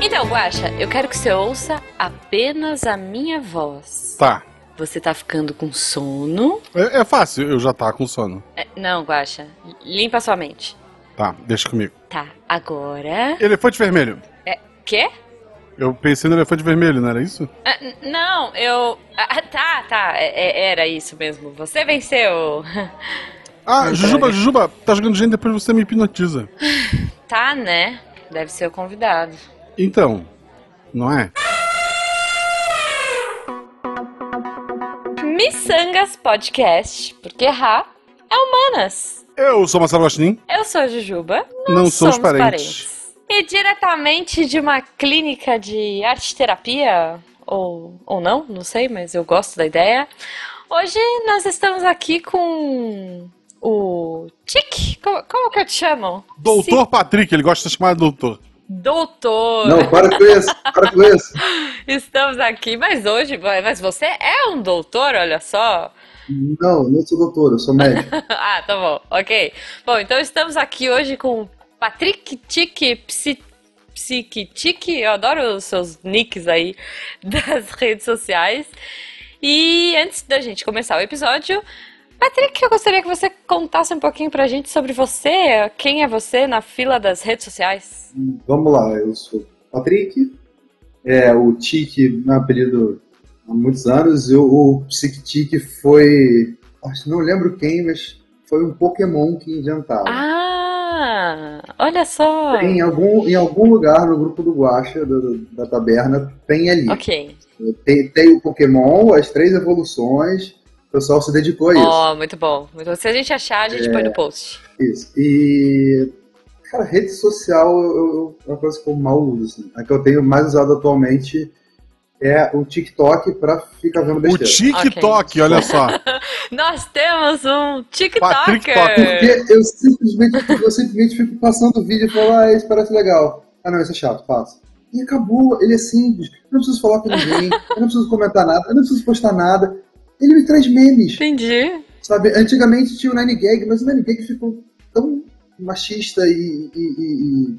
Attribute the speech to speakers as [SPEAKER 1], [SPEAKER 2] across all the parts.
[SPEAKER 1] Então, Guaxa, eu quero que você ouça apenas a minha voz.
[SPEAKER 2] Tá.
[SPEAKER 1] Você tá ficando com sono?
[SPEAKER 2] É, é fácil, eu já tava com sono.
[SPEAKER 1] É, não, Guaxa, limpa sua mente.
[SPEAKER 2] Tá, deixa comigo.
[SPEAKER 1] Tá, agora.
[SPEAKER 2] Elefante vermelho.
[SPEAKER 1] É, quê?
[SPEAKER 2] Eu pensei no elefante vermelho, não era isso?
[SPEAKER 1] Ah, não, eu. Ah, tá, tá, é- é- era isso mesmo. Você venceu.
[SPEAKER 2] Ah, Jujuba. Jujuba, tá jogando gente, depois você me hipnotiza.
[SPEAKER 1] Tá, né? Deve ser o convidado.
[SPEAKER 2] Então, não é?
[SPEAKER 1] Missangas Podcast, porque errar é humanas.
[SPEAKER 2] Eu sou Marcelo Gostin.
[SPEAKER 1] Eu sou a Jujuba.
[SPEAKER 2] Não somos parentes.
[SPEAKER 1] E diretamente de uma clínica de arte terapia, ou, ou não, não sei, mas eu gosto da ideia. Hoje nós estamos aqui com o Tic. Como, como que eu te chamo?
[SPEAKER 2] Doutor Patrick, ele gosta de ser chamado doutor.
[SPEAKER 1] Doutor.
[SPEAKER 3] Não, para com isso, para com isso.
[SPEAKER 1] Estamos aqui, mas hoje, mas você é um doutor, olha só.
[SPEAKER 3] Não, não sou doutor, eu sou médico.
[SPEAKER 1] ah, tá bom, ok. Bom, então estamos aqui hoje com o Patrick Tique Psi, Psique Tique. Eu adoro os seus nicks aí das redes sociais. E antes da gente começar o episódio, Patrick, eu gostaria que você contasse um pouquinho pra gente sobre você. Quem é você na fila das redes sociais?
[SPEAKER 3] Vamos lá, eu sou Patrick, é, o Tique, meu apelido há muitos anos, eu, o Psiquitique foi, acho que não lembro quem, mas foi um Pokémon que inventaram.
[SPEAKER 1] Ah, olha só.
[SPEAKER 3] Em algum, em algum lugar no grupo do Guacha, do- da taberna, tem ali.
[SPEAKER 1] Ok.
[SPEAKER 3] Tem, tem o Pokémon, as três evoluções, o pessoal se dedicou a isso.
[SPEAKER 1] Ó, muito bom. Muito bom. Se a gente achar, a gente põe no post.
[SPEAKER 3] Isso. E. Cara, rede social eu, eu- é uma coisa que eu mal uso. Assim. A que eu tenho mais usado atualmente é o TikTok pra ficar vendo
[SPEAKER 2] O
[SPEAKER 3] besteira.
[SPEAKER 2] TikTok, olha só.
[SPEAKER 1] Nós temos um TikToker.
[SPEAKER 2] Toker.
[SPEAKER 3] Porque eu simplesmente, eu simplesmente fico passando o vídeo e falo, ah, isso parece legal. Ah, não, isso é chato, passa. E acabou, ele é simples. Eu não preciso falar com ninguém, eu não preciso comentar nada, eu não preciso postar nada. Ele me traz memes.
[SPEAKER 1] Entendi.
[SPEAKER 3] Sabe, antigamente tinha o Nine Gag, mas o Nine Gag ficou tão machista e. e- e- e-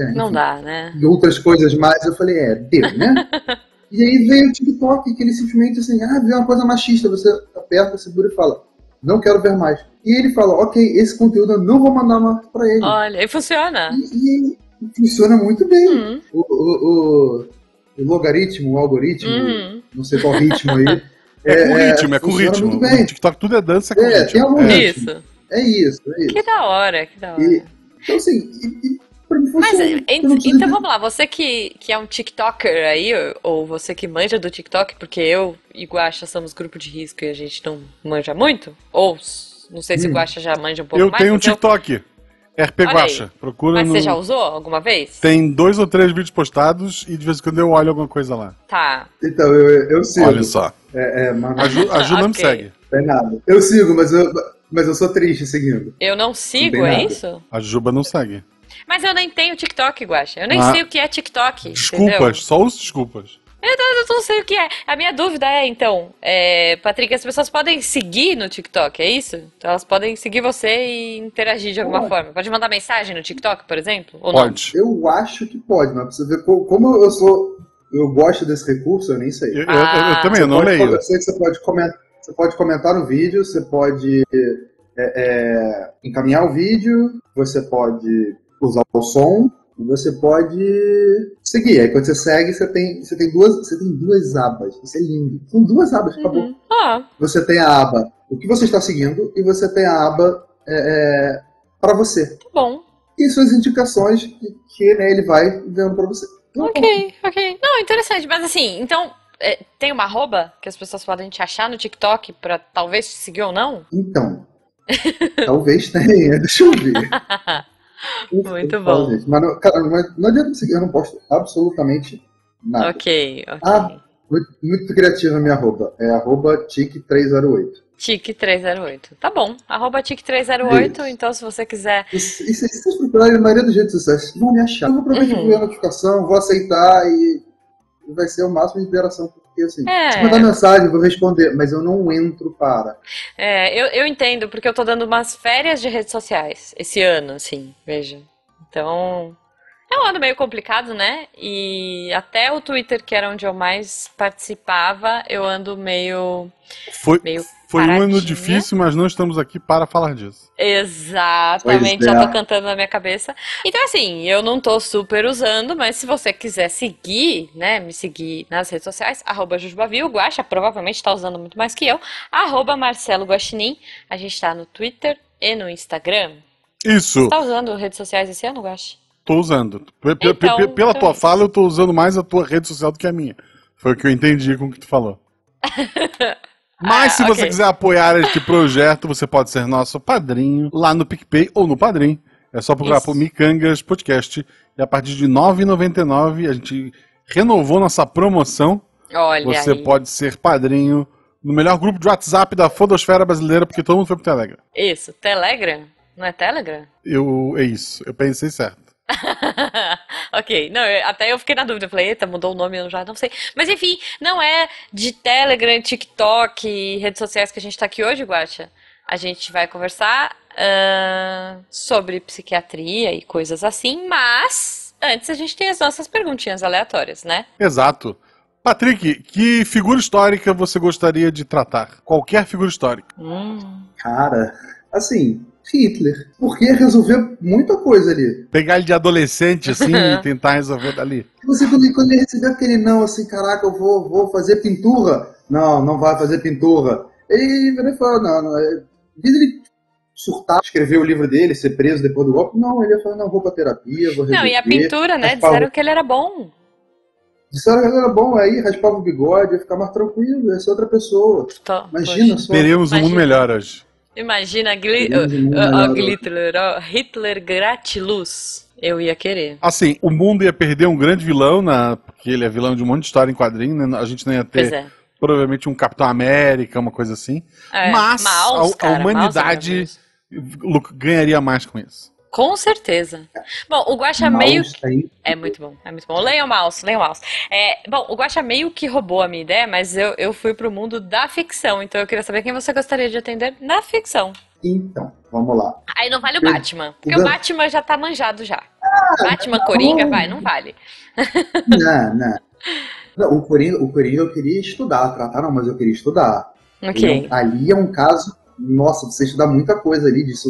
[SPEAKER 3] é,
[SPEAKER 1] Não
[SPEAKER 3] enfim.
[SPEAKER 1] dá, né?
[SPEAKER 3] e outras coisas mais, eu falei, é, deu, né? e aí veio o TikTok, que ele simplesmente assim, ah, vê uma coisa machista, você aperta, segura e fala, não quero ver mais. E ele fala, ok, esse conteúdo eu não vou mandar mais pra ele.
[SPEAKER 1] Olha, e funciona.
[SPEAKER 3] E, e funciona muito bem.
[SPEAKER 1] Hum,
[SPEAKER 3] O, o- o- o logaritmo, o algoritmo,
[SPEAKER 1] hum.
[SPEAKER 3] não sei qual ritmo aí.
[SPEAKER 2] É com ritmo, é com ritmo.
[SPEAKER 3] Muito bem.
[SPEAKER 2] O TikTok tudo é dança, é com
[SPEAKER 3] É, tem
[SPEAKER 2] ritmo.
[SPEAKER 3] algum
[SPEAKER 2] É.
[SPEAKER 3] ritmo.
[SPEAKER 1] Isso.
[SPEAKER 3] É isso, é isso.
[SPEAKER 1] Que da hora, que da hora.
[SPEAKER 3] E, então, assim, e, e pra mim
[SPEAKER 1] Mas,
[SPEAKER 3] Eu
[SPEAKER 1] então vamos lá, você que, que é um TikToker aí, ou- você que manja do TikTok, porque eu e Guaxa somos grupo de risco e a gente não manja muito, ou não sei se o
[SPEAKER 3] Hum.
[SPEAKER 1] Guaxa já manja um pouco
[SPEAKER 2] Eu
[SPEAKER 1] mais.
[SPEAKER 2] tenho um
[SPEAKER 1] então-
[SPEAKER 2] TikTok. RP
[SPEAKER 1] Olha aí.
[SPEAKER 2] Guacha. Procura
[SPEAKER 1] Mas
[SPEAKER 2] no...
[SPEAKER 1] você já usou alguma vez?
[SPEAKER 2] Tem dois ou três vídeos postados e de vez em quando eu olho alguma coisa lá.
[SPEAKER 1] Tá.
[SPEAKER 3] Então, eu, eu sigo.
[SPEAKER 2] Olha só.
[SPEAKER 3] É, é, mas não
[SPEAKER 2] A Ju, a Ju não me segue.
[SPEAKER 3] tem nada. Eu sigo, mas eu, mas eu sou triste seguindo.
[SPEAKER 1] Eu não sigo,
[SPEAKER 3] tem
[SPEAKER 1] é
[SPEAKER 3] nada.
[SPEAKER 1] isso?
[SPEAKER 2] A Juba não segue.
[SPEAKER 1] Mas eu nem tenho TikTok, Guaxa. Eu nem
[SPEAKER 2] Ah.
[SPEAKER 1] sei o que é TikTok.
[SPEAKER 2] Desculpas,
[SPEAKER 1] entendeu?
[SPEAKER 2] só os desculpas.
[SPEAKER 1] Eu não sei o que é. A minha dúvida é, então, é, Patrick, as pessoas podem seguir no TikTok, é isso? Então elas podem seguir você e interagir de alguma
[SPEAKER 3] Pode.
[SPEAKER 1] forma. Pode mandar mensagem no TikTok, por exemplo? Ou não?
[SPEAKER 2] Pode.
[SPEAKER 3] Eu acho que pode, mas pra você ver co- como eu sou. Eu gosto desse recurso, eu nem sei.
[SPEAKER 2] Eu, eu-
[SPEAKER 1] Ah.
[SPEAKER 2] eu também, eu não
[SPEAKER 3] Pode-
[SPEAKER 2] leio.
[SPEAKER 3] Você pode comentar. Você pode comentar no vídeo, você pode é, é, encaminhar o vídeo, você pode usar o som, e você pode seguir. Aí quando você segue, você tem, você tem, duas, você tem duas abas. Isso é lindo. São duas abas, acabou.
[SPEAKER 1] Uhum. Ah,
[SPEAKER 3] Você tem a aba o que você está seguindo e você tem a aba é, para você.
[SPEAKER 1] tá bom.
[SPEAKER 3] E suas indicações que, que, né, ele vai vendo para você.
[SPEAKER 1] Ok, ok. Não, interessante. Mas assim, então, é, tem uma arroba que as pessoas podem te achar no TikTok pra talvez te seguir ou não?
[SPEAKER 3] Então, talvez tenha, deixa eu ver.
[SPEAKER 1] Muito bom.
[SPEAKER 3] Mas, não, cara, não, não adianta me seguir, eu não posto absolutamente nada.
[SPEAKER 1] ok, ok.
[SPEAKER 3] Ah. Muito, muito criativa a minha arroba. É arroba tic308.
[SPEAKER 1] Tic308. Tá bom. Arroba Tic308.
[SPEAKER 3] Isso.
[SPEAKER 1] Então, se você quiser.
[SPEAKER 3] E se e se vocês procurarem na maioria dos redes sociais, vocês vão me achar. Eu vou provavelmente
[SPEAKER 1] Uhum.
[SPEAKER 3] a notificação, vou aceitar e vai ser o máximo de interação. Porque assim,
[SPEAKER 1] É.
[SPEAKER 3] se mandar mensagem, eu vou responder, mas eu não entro para.
[SPEAKER 1] É, eu, eu entendo, porque eu tô dando umas férias de redes sociais esse ano, assim, veja. Então, É um ano meio complicado, né? E até o Twitter, que era onde eu mais participava, eu ando meio.
[SPEAKER 2] Foi,
[SPEAKER 1] meio
[SPEAKER 2] foi um ano
[SPEAKER 1] paradinha.
[SPEAKER 2] difícil, mas não estamos aqui para falar disso.
[SPEAKER 1] Exatamente,
[SPEAKER 3] Pois é.
[SPEAKER 1] já tô cantando na minha cabeça. Então, assim, eu não tô super usando, mas se você quiser seguir, né, me seguir nas redes sociais, arroba Jujubavio, o Guaxa provavelmente tá usando muito mais que eu, arroba Marcelo Guaxinim, a gente tá no Twitter e no Instagram.
[SPEAKER 2] Isso,
[SPEAKER 1] Você tá usando redes sociais esse ano, Guaxa?
[SPEAKER 2] tô usando. P- p-
[SPEAKER 1] Então,
[SPEAKER 2] pela
[SPEAKER 1] então
[SPEAKER 2] tua
[SPEAKER 1] é isso.
[SPEAKER 2] fala, eu tô usando mais a tua rede social do que a minha. Foi o que eu entendi com o que tu falou. Mas
[SPEAKER 1] Ah,
[SPEAKER 2] se você
[SPEAKER 1] ok.
[SPEAKER 2] quiser apoiar este projeto, você pode ser nosso padrinho lá no PicPay ou no Padrim. É só procurar
[SPEAKER 1] Isso.
[SPEAKER 2] por Micangas Podcast. E a partir de R$ 9,99 a gente renovou nossa promoção.
[SPEAKER 1] Olha
[SPEAKER 2] Você
[SPEAKER 1] aí.
[SPEAKER 2] pode ser padrinho no melhor grupo de WhatsApp da Fodosfera Brasileira, porque todo mundo foi pro Telegram.
[SPEAKER 1] Isso, Telegram? Não é Telegram?
[SPEAKER 2] Eu, é isso, eu pensei certo.
[SPEAKER 1] ok, não, eu- até eu fiquei na dúvida, eu falei, eita, mudou o nome, eu já não sei. Mas enfim, não é de Telegram, TikTok, redes sociais que a gente tá aqui hoje, Guaxa. A gente vai conversar ahn, sobre psiquiatria e coisas assim, mas antes a gente tem as nossas perguntinhas aleatórias, né?
[SPEAKER 2] Exato. Patrick, que figura histórica você gostaria de tratar? Qualquer figura histórica.
[SPEAKER 1] Hum.
[SPEAKER 3] Cara, assim, Hitler. Porque resolveu muita coisa ali.
[SPEAKER 2] Pegar ele de adolescente, assim, e tentar resolver dali.
[SPEAKER 3] Você, quando, quando ele recebeu aquele não, assim, caraca, eu vou, vou fazer pintura. Não, não vai fazer pintura. Ele falou, não, não. é- Em vez de ele surtar, escrever o livro dele, ser preso depois do golpe, não, ele ia falar, não, vou pra terapia, vou
[SPEAKER 1] Não, e a
[SPEAKER 3] resolver.
[SPEAKER 1] pintura, né?
[SPEAKER 3] raspava-
[SPEAKER 1] Disseram que ele era bom.
[SPEAKER 3] Disseram que ele era bom, aí raspava o bigode, ia ficar mais tranquilo, ia ser outra pessoa.
[SPEAKER 1] Tô-
[SPEAKER 3] Imagina
[SPEAKER 1] poxa.
[SPEAKER 3] só.
[SPEAKER 2] Teremos um mundo melhor hoje.
[SPEAKER 1] Imagina Gli-. Hitler, Hitler gratiluz. Eu ia querer.
[SPEAKER 2] Assim, o mundo ia perder um grande vilão, na, porque ele é vilão de um monte de história em quadrinho, né? A gente não ia ter
[SPEAKER 1] é.
[SPEAKER 2] provavelmente um Capitão América, uma coisa assim.
[SPEAKER 1] É,
[SPEAKER 2] Mas
[SPEAKER 1] Maus,
[SPEAKER 2] a- a
[SPEAKER 1] cara, é
[SPEAKER 2] humanidade-. Lu- Ganharia mais com isso.
[SPEAKER 1] Com certeza. Bom, o Guaxa meio.
[SPEAKER 3] aí.
[SPEAKER 1] É muito bom, é muito bom. Leiam o mouse, leiam o mouse. É, bom, o Guaxa meio que roubou a minha ideia, mas eu, eu fui pro mundo da ficção, então eu queria saber quem você gostaria de atender na ficção.
[SPEAKER 3] Então, vamos lá.
[SPEAKER 1] Aí não vale o Batman, porque o Batman já tá manjado já. Batman, Coringa, vai, não vale.
[SPEAKER 3] Não, não. Não, o Coringa, o Coringa eu queria estudar, tratar não, mas eu queria estudar.
[SPEAKER 1] Ok.
[SPEAKER 3] Ele é ali é um caso, nossa, você estudar muita coisa ali disso.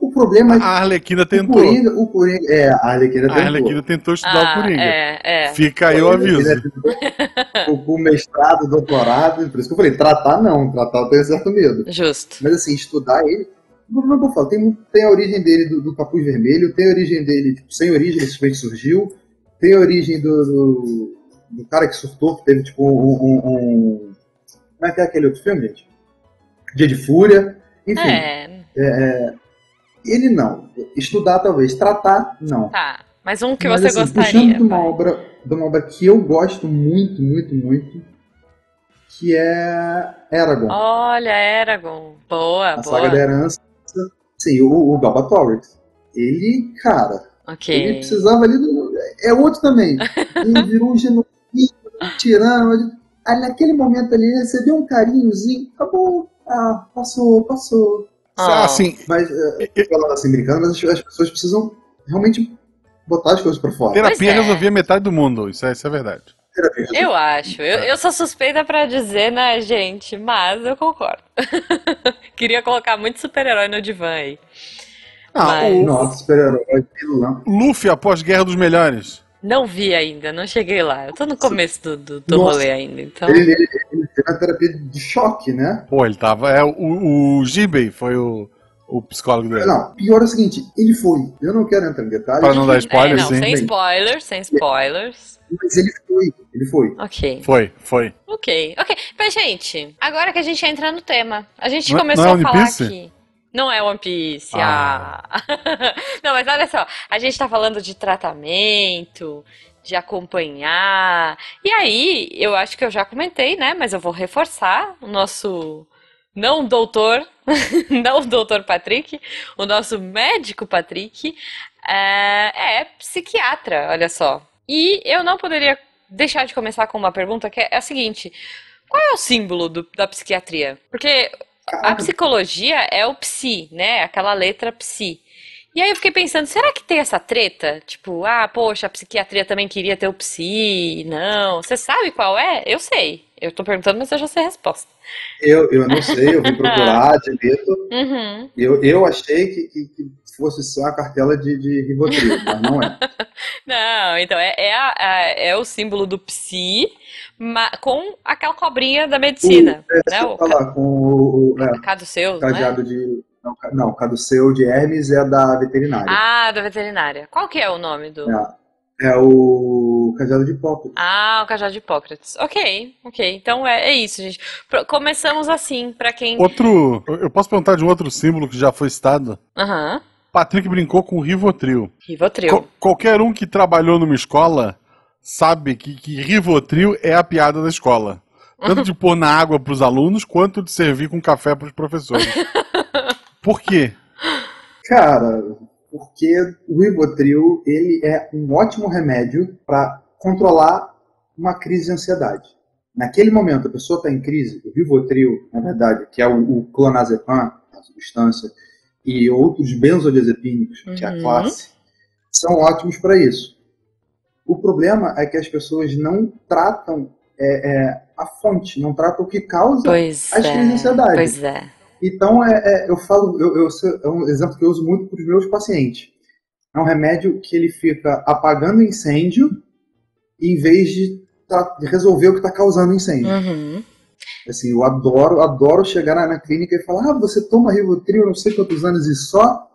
[SPEAKER 3] O problema é que
[SPEAKER 2] A Arlequina
[SPEAKER 3] o
[SPEAKER 2] tentou.
[SPEAKER 3] Coringa, o Coringa, é, a Arlequina
[SPEAKER 2] A
[SPEAKER 3] tentou.
[SPEAKER 2] Arlequina tentou estudar
[SPEAKER 1] Ah,
[SPEAKER 2] o Coringa.
[SPEAKER 1] é, é.
[SPEAKER 2] Fica aí o aviso.
[SPEAKER 3] O, o mestrado, doutorado, por isso que eu falei, tratar não, tratar eu tenho certo medo.
[SPEAKER 1] Justo.
[SPEAKER 3] Mas assim, estudar ele, não, não vou falar, tem, tem a origem dele do, do capuz vermelho, tem a origem dele, tipo, sem origem, ele simplesmente surgiu, tem a origem do, do, do cara que surtou, que teve tipo um, um, um- Como é que é aquele outro filme, gente? Dia de Fúria, enfim.
[SPEAKER 1] É,
[SPEAKER 3] Ele não. Estudar, talvez. Tratar, não.
[SPEAKER 1] tá. Mas um que
[SPEAKER 3] Mas,
[SPEAKER 1] você
[SPEAKER 3] assim,
[SPEAKER 1] gostaria.
[SPEAKER 3] Puxando de uma, obra, de uma obra que eu gosto muito, muito, muito, que é Eragon.
[SPEAKER 1] Olha, Eragon. Boa,
[SPEAKER 3] a
[SPEAKER 1] boa.
[SPEAKER 3] saga da herança. Sim, o, o Galbatorix. Ele, cara, ele
[SPEAKER 1] Ok.
[SPEAKER 3] precisava ali do. É outro também. Ele virou um genocida, um tirano. Ele, aí naquele momento ali, ele recebeu um carinhozinho. Acabou. Ah, passou, passou.
[SPEAKER 1] Ah.
[SPEAKER 2] Assim,
[SPEAKER 3] Mas, é, falando assim, brincando, mas as, as pessoas precisam realmente botar as coisas pra fora.
[SPEAKER 2] terapia
[SPEAKER 1] é.
[SPEAKER 2] resolvia metade do mundo. Isso é, isso é verdade.
[SPEAKER 1] Eu acho. Eu, eu sou suspeita pra dizer, né, gente? Mas eu concordo. Queria colocar muito super-herói no divã aí.
[SPEAKER 2] Ah,
[SPEAKER 1] Mas-
[SPEAKER 2] o
[SPEAKER 3] Nossa, super-herói.
[SPEAKER 2] Luffy após Guerra dos Melhores.
[SPEAKER 1] Não vi ainda, não cheguei lá. Eu tô no começo do, do, do
[SPEAKER 3] Nossa.
[SPEAKER 1] rolê ainda, então.
[SPEAKER 3] Ele, ele, ele teve a terapia de choque, né?
[SPEAKER 2] Pô, ele tava. É, o, o foi o, o psicólogo dele.
[SPEAKER 3] Não, pior é o seguinte, ele foi. Eu não quero entrar em detalhes,
[SPEAKER 2] Pra não dar
[SPEAKER 1] É,
[SPEAKER 2] spoiler,
[SPEAKER 1] não,
[SPEAKER 2] sim.
[SPEAKER 1] sem spoilers, sem spoilers.
[SPEAKER 3] mas ele foi. Ele foi.
[SPEAKER 1] Ok.
[SPEAKER 2] Foi, foi.
[SPEAKER 1] Ok, ok. Mas, gente, agora que a gente entra no tema, a gente
[SPEAKER 2] Não é-
[SPEAKER 1] começou
[SPEAKER 2] não é
[SPEAKER 1] a falar aqui. Não é One Piece.
[SPEAKER 2] Ah.
[SPEAKER 1] Ah. Não, mas olha só, a gente tá falando de tratamento, de acompanhar. E aí, eu acho que eu já comentei, né? Mas eu vou reforçar o nosso não doutor, não o doutor Patrick, o nosso médico Patrick é, é psiquiatra, olha só. E eu não poderia deixar de começar com uma pergunta que é a seguinte: qual é o símbolo do- da psiquiatria? Porque a psicologia é o psi, né? Aquela letra psi. E aí eu fiquei pensando, será que tem essa treta? Tipo, ah, poxa, a psiquiatria também queria ter o psi, não. Você sabe qual é? Eu sei. Eu tô perguntando, mas eu já sei a resposta.
[SPEAKER 3] Eu, eu não sei, eu vim procurar, admito.
[SPEAKER 1] Uhum.
[SPEAKER 3] Eu, eu achei que, que, que fosse só a cartela de, de Rivotril, mas não é.
[SPEAKER 1] Não, então é, é, a- a- é o símbolo do psi com aquela cobrinha da medicina,
[SPEAKER 3] O, é,
[SPEAKER 1] né? O
[SPEAKER 3] falar com o, o é,
[SPEAKER 1] ca- caduceus, né?
[SPEAKER 3] cadeado de. Não, não, caduceu de Hermes é da veterinária.
[SPEAKER 1] Ah, da veterinária. Qual que é o nome do...
[SPEAKER 3] É, é o cadeado de Hipócrates.
[SPEAKER 1] Ah, o cajado de Hipócrates. Ok, ok. Então é, é isso, gente. Pro- Começamos assim, pra quem...
[SPEAKER 2] Outro. Eu eu posso perguntar de um outro símbolo que já foi citado?
[SPEAKER 1] Aham.
[SPEAKER 2] Patrick brincou com o Rivotril.
[SPEAKER 1] Rivotril.
[SPEAKER 2] Co- qualquer um que trabalhou numa escola sabe que, que Rivotril é a piada da escola. Tanto de pôr na água pros alunos, quanto de servir com café pros professores. Por quê?
[SPEAKER 3] Cara, porque o Rivotril ele é um ótimo remédio para controlar uma crise de ansiedade. Naquele momento, a pessoa está em crise, o Rivotril, na verdade, que é o, o clonazepam, a substância, e outros benzodiazepínicos, que é a
[SPEAKER 1] Uhum.
[SPEAKER 3] classe, são ótimos para isso. O problema é que as pessoas não tratam é, é, a fonte, não tratam o que causa
[SPEAKER 1] Pois
[SPEAKER 3] as crises de
[SPEAKER 1] é.
[SPEAKER 3] ansiedade.
[SPEAKER 1] Pois é.
[SPEAKER 3] Então, é, é, eu falo, eu, eu- é um exemplo que eu uso muito para os meus pacientes. É um remédio que ele fica apagando incêndio em vez de, tra- de resolver o que está causando incêndio.
[SPEAKER 1] Uhum.
[SPEAKER 3] Assim, eu adoro, adoro chegar na, na clínica e falar: ah, você toma Rivotril não sei quantos anos e só.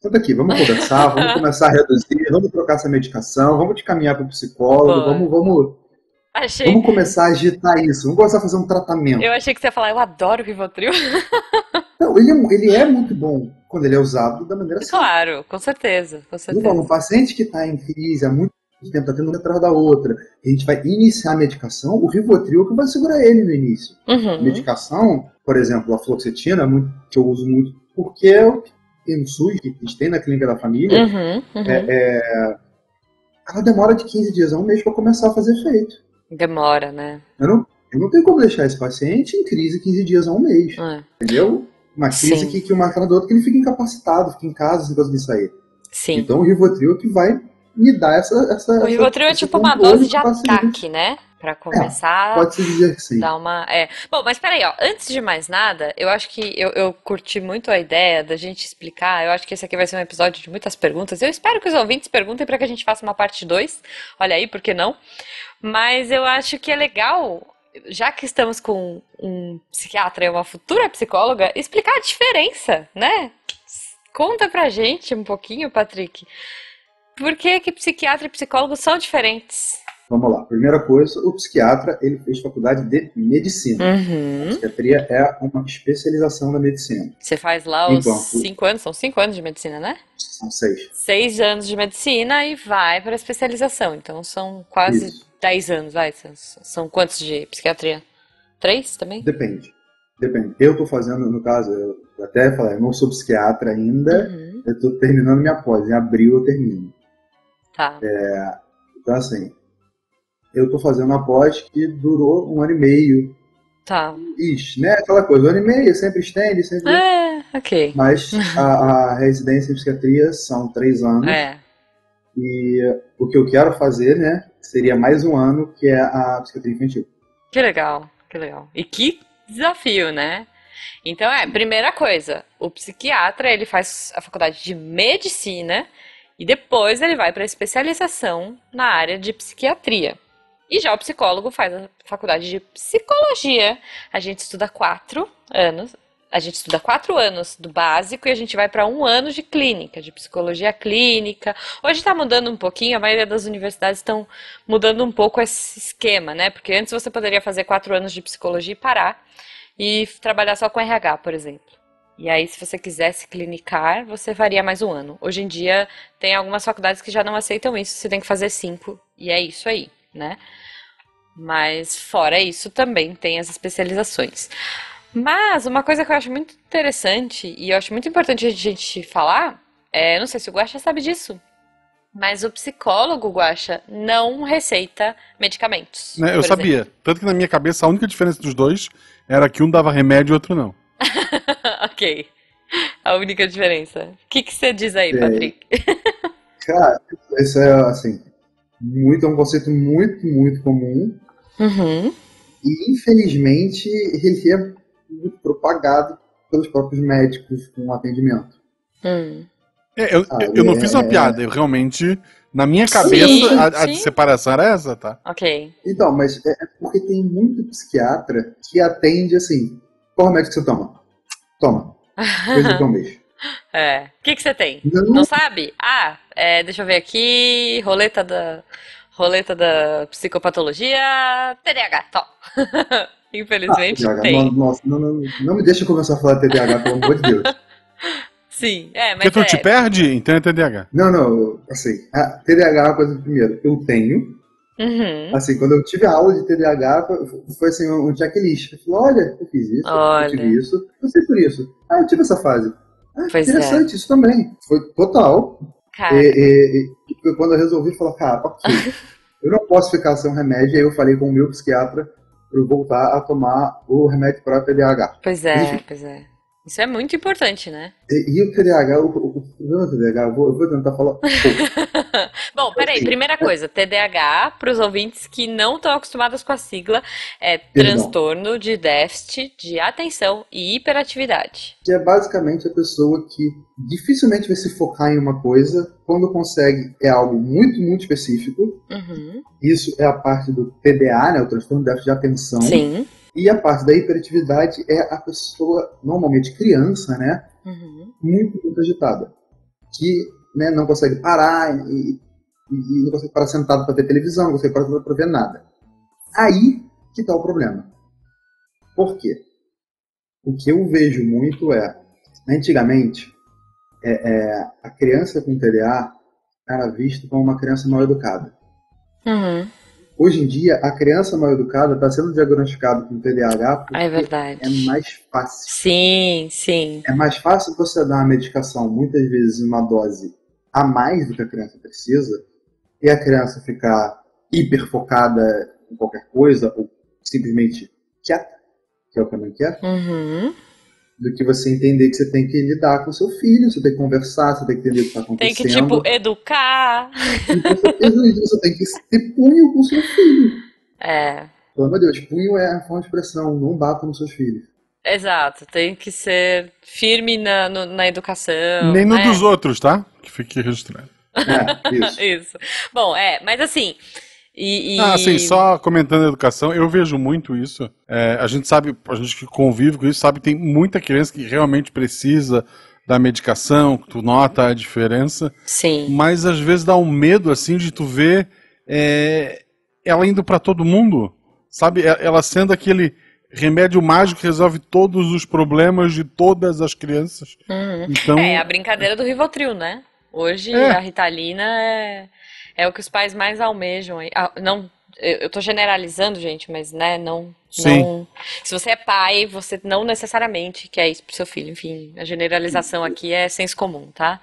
[SPEAKER 3] Senta aqui, vamos conversar, vamos começar a reduzir, vamos trocar essa medicação, vamos te caminhar para o psicólogo,
[SPEAKER 1] Boa.
[SPEAKER 3] vamos, vamos,
[SPEAKER 1] Achei.
[SPEAKER 3] vamos começar a agitar isso, vamos começar a fazer um tratamento.
[SPEAKER 1] Eu achei que você ia falar, eu adoro o Rivotril.
[SPEAKER 3] Não, ele, é, ele é muito bom quando ele é usado da maneira certa.
[SPEAKER 1] Claro, com certeza, com
[SPEAKER 3] Eu
[SPEAKER 1] certeza.
[SPEAKER 3] falo, um paciente que está em crise há muito tempo, está tendo uma atrás da outra, a gente vai iniciar a medicação, o Rivotril que vai segurar ele no início.
[SPEAKER 1] Uhum.
[SPEAKER 3] medicação, por exemplo, a fluoxetina, muito- que eu uso muito, porque é o SUS, que a gente tem na clínica da família,
[SPEAKER 1] Uhum, uhum.
[SPEAKER 3] é, ela demora de 15 dias a um mês para começar a fazer efeito.
[SPEAKER 1] Demora, né?
[SPEAKER 3] Eu não, eu não tenho como deixar esse paciente em crise 15 dias a um mês,
[SPEAKER 1] É.
[SPEAKER 3] entendeu? Uma crise
[SPEAKER 1] Sim.
[SPEAKER 3] que, que da outra, que ele fica incapacitado, fica em casa sem conseguir sair.
[SPEAKER 1] Sim.
[SPEAKER 3] Então o Rivotril que vai me dar essa. essa
[SPEAKER 1] O Rivotril é tipo uma dose de ataque, né? Pra começar
[SPEAKER 3] Pode se dizer que sim.
[SPEAKER 1] Dá uma. É. Bom, mas peraí, ó. Antes de mais nada, eu acho que eu, eu curti muito a ideia da gente explicar. Eu acho que esse aqui vai ser um episódio de muitas perguntas. Eu espero que os ouvintes perguntem para que a gente faça uma parte 2. Olha aí, por que não? Mas eu acho que é legal, já que estamos com um psiquiatra e uma futura psicóloga, explicar a diferença, né? Conta pra gente um pouquinho, Patrick. Por que que psiquiatra e psicólogo são diferentes?
[SPEAKER 3] Vamos lá. Primeira coisa, o psiquiatra ele fez faculdade de medicina.
[SPEAKER 1] Uhum.
[SPEAKER 3] Psiquiatria é uma especialização da medicina.
[SPEAKER 1] Você faz lá os
[SPEAKER 3] Então,
[SPEAKER 1] cinco anos, são cinco anos de medicina, né?
[SPEAKER 3] São seis.
[SPEAKER 1] Seis anos de medicina e vai para especialização. Então são quase
[SPEAKER 3] Isso.
[SPEAKER 1] dez anos, vai. São, são quantos de psiquiatria? Três também?
[SPEAKER 3] Depende. Depende. Eu estou fazendo, no caso, eu até falei, eu não sou psiquiatra ainda,
[SPEAKER 1] Uhum.
[SPEAKER 3] eu estou terminando minha pós. Em abril eu termino.
[SPEAKER 1] Tá.
[SPEAKER 3] Então, assim, eu estou fazendo uma pós que durou um ano e meio.
[SPEAKER 1] Tá.
[SPEAKER 3] Ixi, né? Aquela coisa, um ano e meio, sempre estende, sempre.
[SPEAKER 1] É, ok.
[SPEAKER 3] Mas a, a residência em psiquiatria são três anos.
[SPEAKER 1] É.
[SPEAKER 3] E o que eu quero fazer, né, seria mais um ano, que é a psiquiatria infantil.
[SPEAKER 1] Que legal, que legal. E que desafio, né? Então é, primeira coisa, o psiquiatra ele faz a faculdade de medicina e depois ele vai para especialização na área de psiquiatria. E já o psicólogo faz a faculdade de psicologia. A gente estuda quatro anos. A gente estuda quatro anos do básico e a gente vai para um ano de clínica, de psicologia clínica. Hoje está mudando um pouquinho, a maioria das universidades estão mudando um pouco esse esquema, né? Porque antes você poderia fazer quatro anos de psicologia e parar e trabalhar só com RH, por exemplo. E aí, se você quisesse clinicar, você faria mais um ano. Hoje em dia, tem algumas faculdades que já não aceitam isso, você tem que fazer cinco, e é isso aí, né? Mas, fora isso, também tem as especializações. Mas, uma coisa que eu acho muito interessante, e eu acho muito importante a gente falar, é, não sei se o Guaxa sabe disso, mas o psicólogo, Guaxa, não receita medicamentos.
[SPEAKER 2] Né, eu
[SPEAKER 1] por
[SPEAKER 2] sabia. Tanto que na minha cabeça a única diferença dos dois era que um dava remédio e o outro não.
[SPEAKER 1] ok. A única diferença. O que, que você diz aí,
[SPEAKER 3] É.
[SPEAKER 1] Patrick?
[SPEAKER 3] Cara, isso é assim, muito, é um conceito muito, muito comum.
[SPEAKER 1] Uhum.
[SPEAKER 3] E infelizmente ele é muito propagado pelos próprios médicos com atendimento.
[SPEAKER 1] Hum.
[SPEAKER 2] É, eu, eu não fiz uma
[SPEAKER 3] é-
[SPEAKER 2] piada, eu realmente, na minha cabeça,
[SPEAKER 1] Sim,
[SPEAKER 2] a, a
[SPEAKER 1] sim.
[SPEAKER 2] separação era essa, tá?
[SPEAKER 1] Ok.
[SPEAKER 3] Então, mas é é porque tem muito psiquiatra que atende assim: qual remédio que você toma? Toma. Beijo um mês.
[SPEAKER 1] É. O que, que você tem?
[SPEAKER 3] Não,
[SPEAKER 1] Não sabe? Ah, é, deixa eu ver aqui. Roleta da. Roleta da psicopatologia. TDAH, tó. Infelizmente
[SPEAKER 3] TDAH,
[SPEAKER 1] tem.
[SPEAKER 3] Nossa, não, não, não me deixa começar a falar TDAH, pelo amor de Deus.
[SPEAKER 1] Sim, é,
[SPEAKER 2] Porque
[SPEAKER 1] mas
[SPEAKER 2] tu
[SPEAKER 1] é.
[SPEAKER 2] te perde, então é TDAH.
[SPEAKER 3] Não, não, assim, a TDAH é uma coisa, primeiro, eu tenho,
[SPEAKER 1] Uhum.
[SPEAKER 3] assim, quando eu tive a aula de TDAH, foi, foi assim, um checklist. Eu falei, olha, eu fiz isso,
[SPEAKER 1] Olha.
[SPEAKER 3] eu tive isso, eu sei por isso. Ah, eu tive essa fase. Ah,
[SPEAKER 1] Pois é.
[SPEAKER 3] interessante, isso também. Foi total.
[SPEAKER 1] Cara,
[SPEAKER 3] E, e- e foi quando eu resolvi falar, cara, ok, eu não posso ficar sem um remédio, aí eu falei com o meu psiquiatra para eu voltar a tomar o remédio para TDAH.
[SPEAKER 1] pois é,
[SPEAKER 3] enfim.
[SPEAKER 1] pois é. Isso é muito importante, né?
[SPEAKER 3] E, e o TDAH, o, o, o TDAH, eu vou, eu vou tentar falar.
[SPEAKER 1] Bom, peraí,
[SPEAKER 3] Assim,
[SPEAKER 1] primeira coisa, TDAH, para os ouvintes que não estão acostumados com a sigla, é
[SPEAKER 3] Perdão.
[SPEAKER 1] transtorno de déficit de atenção e hiperatividade.
[SPEAKER 3] que é basicamente a pessoa que dificilmente vai se focar em uma coisa, quando consegue é algo muito, muito específico.
[SPEAKER 1] Uhum.
[SPEAKER 3] Isso é a parte do TDA, né, o transtorno de déficit de atenção.
[SPEAKER 1] Sim.
[SPEAKER 3] E a parte da hiperatividade é a pessoa, normalmente criança, né,
[SPEAKER 1] Uhum.
[SPEAKER 3] muito, muito agitada, que né, não consegue parar e, e- não consegue parar sentado para ver televisão, não consegue parar para ver nada. Aí que está o problema. Por quê? O que eu vejo muito é, antigamente, é, é, a criança com TDA era vista como uma criança mal educada.
[SPEAKER 1] Uhum.
[SPEAKER 3] Hoje em dia, a criança mal educada está sendo diagnosticada com TDAH porque
[SPEAKER 1] É verdade.
[SPEAKER 3] é mais fácil.
[SPEAKER 1] Sim, sim.
[SPEAKER 3] É mais fácil você dar uma medicação, muitas vezes em uma dose a mais do que a criança precisa, e a criança ficar hiper focada em qualquer coisa, ou simplesmente quieta, que é o que eu não quero,
[SPEAKER 1] Uhum.
[SPEAKER 3] Do que você entender que você tem que lidar com seu filho, você tem que conversar, você tem que entender o que está
[SPEAKER 1] Tem
[SPEAKER 3] acontecendo.
[SPEAKER 1] que, tipo, educar.
[SPEAKER 3] E com certeza você tem que ter punho com seu filho.
[SPEAKER 1] É,
[SPEAKER 3] Pelo amor de Deus, punho é a forma de expressão, não bata nos seus filhos.
[SPEAKER 1] exato. Tem que ser firme na, no- na educação.
[SPEAKER 2] Nem no
[SPEAKER 1] né?
[SPEAKER 2] dos outros, tá? Que fique registrado.
[SPEAKER 3] É, isso.
[SPEAKER 1] Isso. Bom, é, mas assim. E, e-
[SPEAKER 2] Ah, sim, só comentando a educação, eu vejo muito isso. É, a gente sabe, a gente que convive com isso, sabe que tem muita criança que realmente precisa da medicação, que tu nota a diferença,
[SPEAKER 1] Sim.
[SPEAKER 2] mas às vezes dá um medo, assim, de tu ver é, ela indo pra todo mundo, sabe? Ela sendo aquele remédio mágico que resolve todos os problemas de todas as crianças.
[SPEAKER 1] Uhum.
[SPEAKER 2] Então,
[SPEAKER 1] É a brincadeira do Rivotril, né? Hoje
[SPEAKER 2] É.
[SPEAKER 1] a Ritalina é, é o que os pais mais almejam. aí. Ah, não, eu, tô generalizando, gente, mas né, não,
[SPEAKER 2] Sim.
[SPEAKER 1] não. Se você é pai, você não necessariamente quer isso pro seu filho. Enfim, a generalização aqui é senso comum, tá?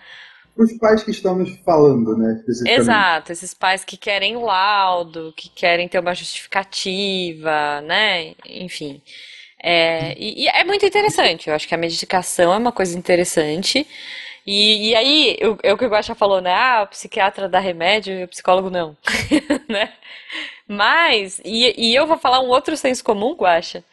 [SPEAKER 3] Os pais que estamos falando, né.
[SPEAKER 1] Exato, esses pais que querem o laudo, que querem ter uma justificativa, né? Enfim. É, e, e é muito interessante, eu acho que a medicação é uma coisa interessante. E, e aí, eu- é o que o Guaxa falou, né? Ah, o psiquiatra dá remédio e o psicólogo não, né? Mas, e, e eu vou falar um outro senso comum, Guaxa,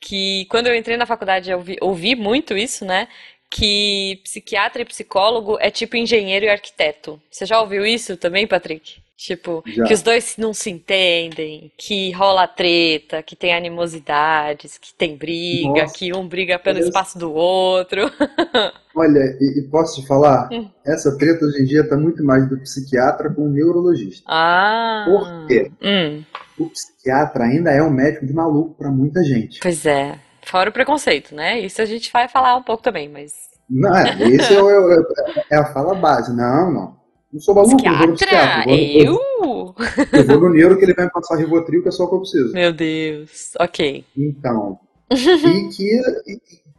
[SPEAKER 1] que quando eu entrei na faculdade eu ouvi muito isso, né? Que psiquiatra e psicólogo é tipo engenheiro e arquiteto. Você já ouviu isso também, Patrick? Tipo,
[SPEAKER 3] Já.
[SPEAKER 1] que os dois não se entendem, que rola treta, que tem animosidades, que tem briga,
[SPEAKER 3] Nossa.
[SPEAKER 1] que um briga pelo
[SPEAKER 3] Parece-
[SPEAKER 1] espaço do outro.
[SPEAKER 3] Olha, e, e posso te falar,
[SPEAKER 1] Hum.
[SPEAKER 3] essa treta hoje em dia tá muito mais do psiquiatra com o neurologista.
[SPEAKER 1] Ah.
[SPEAKER 3] Por quê?
[SPEAKER 1] Hum,
[SPEAKER 3] O psiquiatra ainda é um médico de maluco pra muita gente.
[SPEAKER 1] pois é. Fora o preconceito, né? Isso a gente vai falar um pouco também, mas.
[SPEAKER 3] Não, é, esse é, é é a fala base. Não, não. Não sou maluco, eu vou no
[SPEAKER 1] Psiquiatra?
[SPEAKER 3] psiquiatra. Eu vou,
[SPEAKER 1] Eu?
[SPEAKER 3] eu vou no neuro que ele vai me passar Rivotril, que é só o que eu preciso.
[SPEAKER 1] Meu Deus. Ok.
[SPEAKER 3] Então, e que,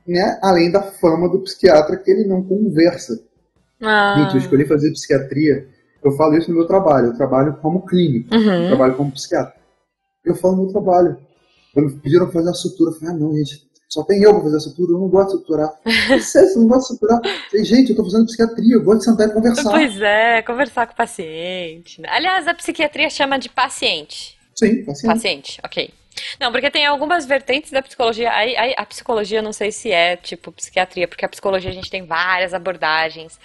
[SPEAKER 3] né, além da fama do psiquiatra, que ele não conversa.
[SPEAKER 1] Ah.
[SPEAKER 3] Gente, eu escolhi fazer psiquiatria, eu falo isso no meu trabalho, eu trabalho como clínico. Eu
[SPEAKER 1] Uhum.
[SPEAKER 3] trabalho como psiquiatra. Eu falo no meu trabalho. Quando pediram pra fazer a sutura, eu falei, ah, não, gente, só tem eu pra fazer sutura, eu não gosto de suturar. Sério, você não gosta de suturar? Falei, gente, eu tô fazendo psiquiatria, eu gosto de sentar e conversar.
[SPEAKER 1] Pois é, conversar com o paciente. né? Aliás, a psiquiatria chama de paciente.
[SPEAKER 3] Sim, paciente.
[SPEAKER 1] Paciente, ok. Não, porque tem algumas vertentes da psicologia. Aí, aí, a psicologia, não sei se é tipo psiquiatria, porque a psicologia a gente tem várias abordagens,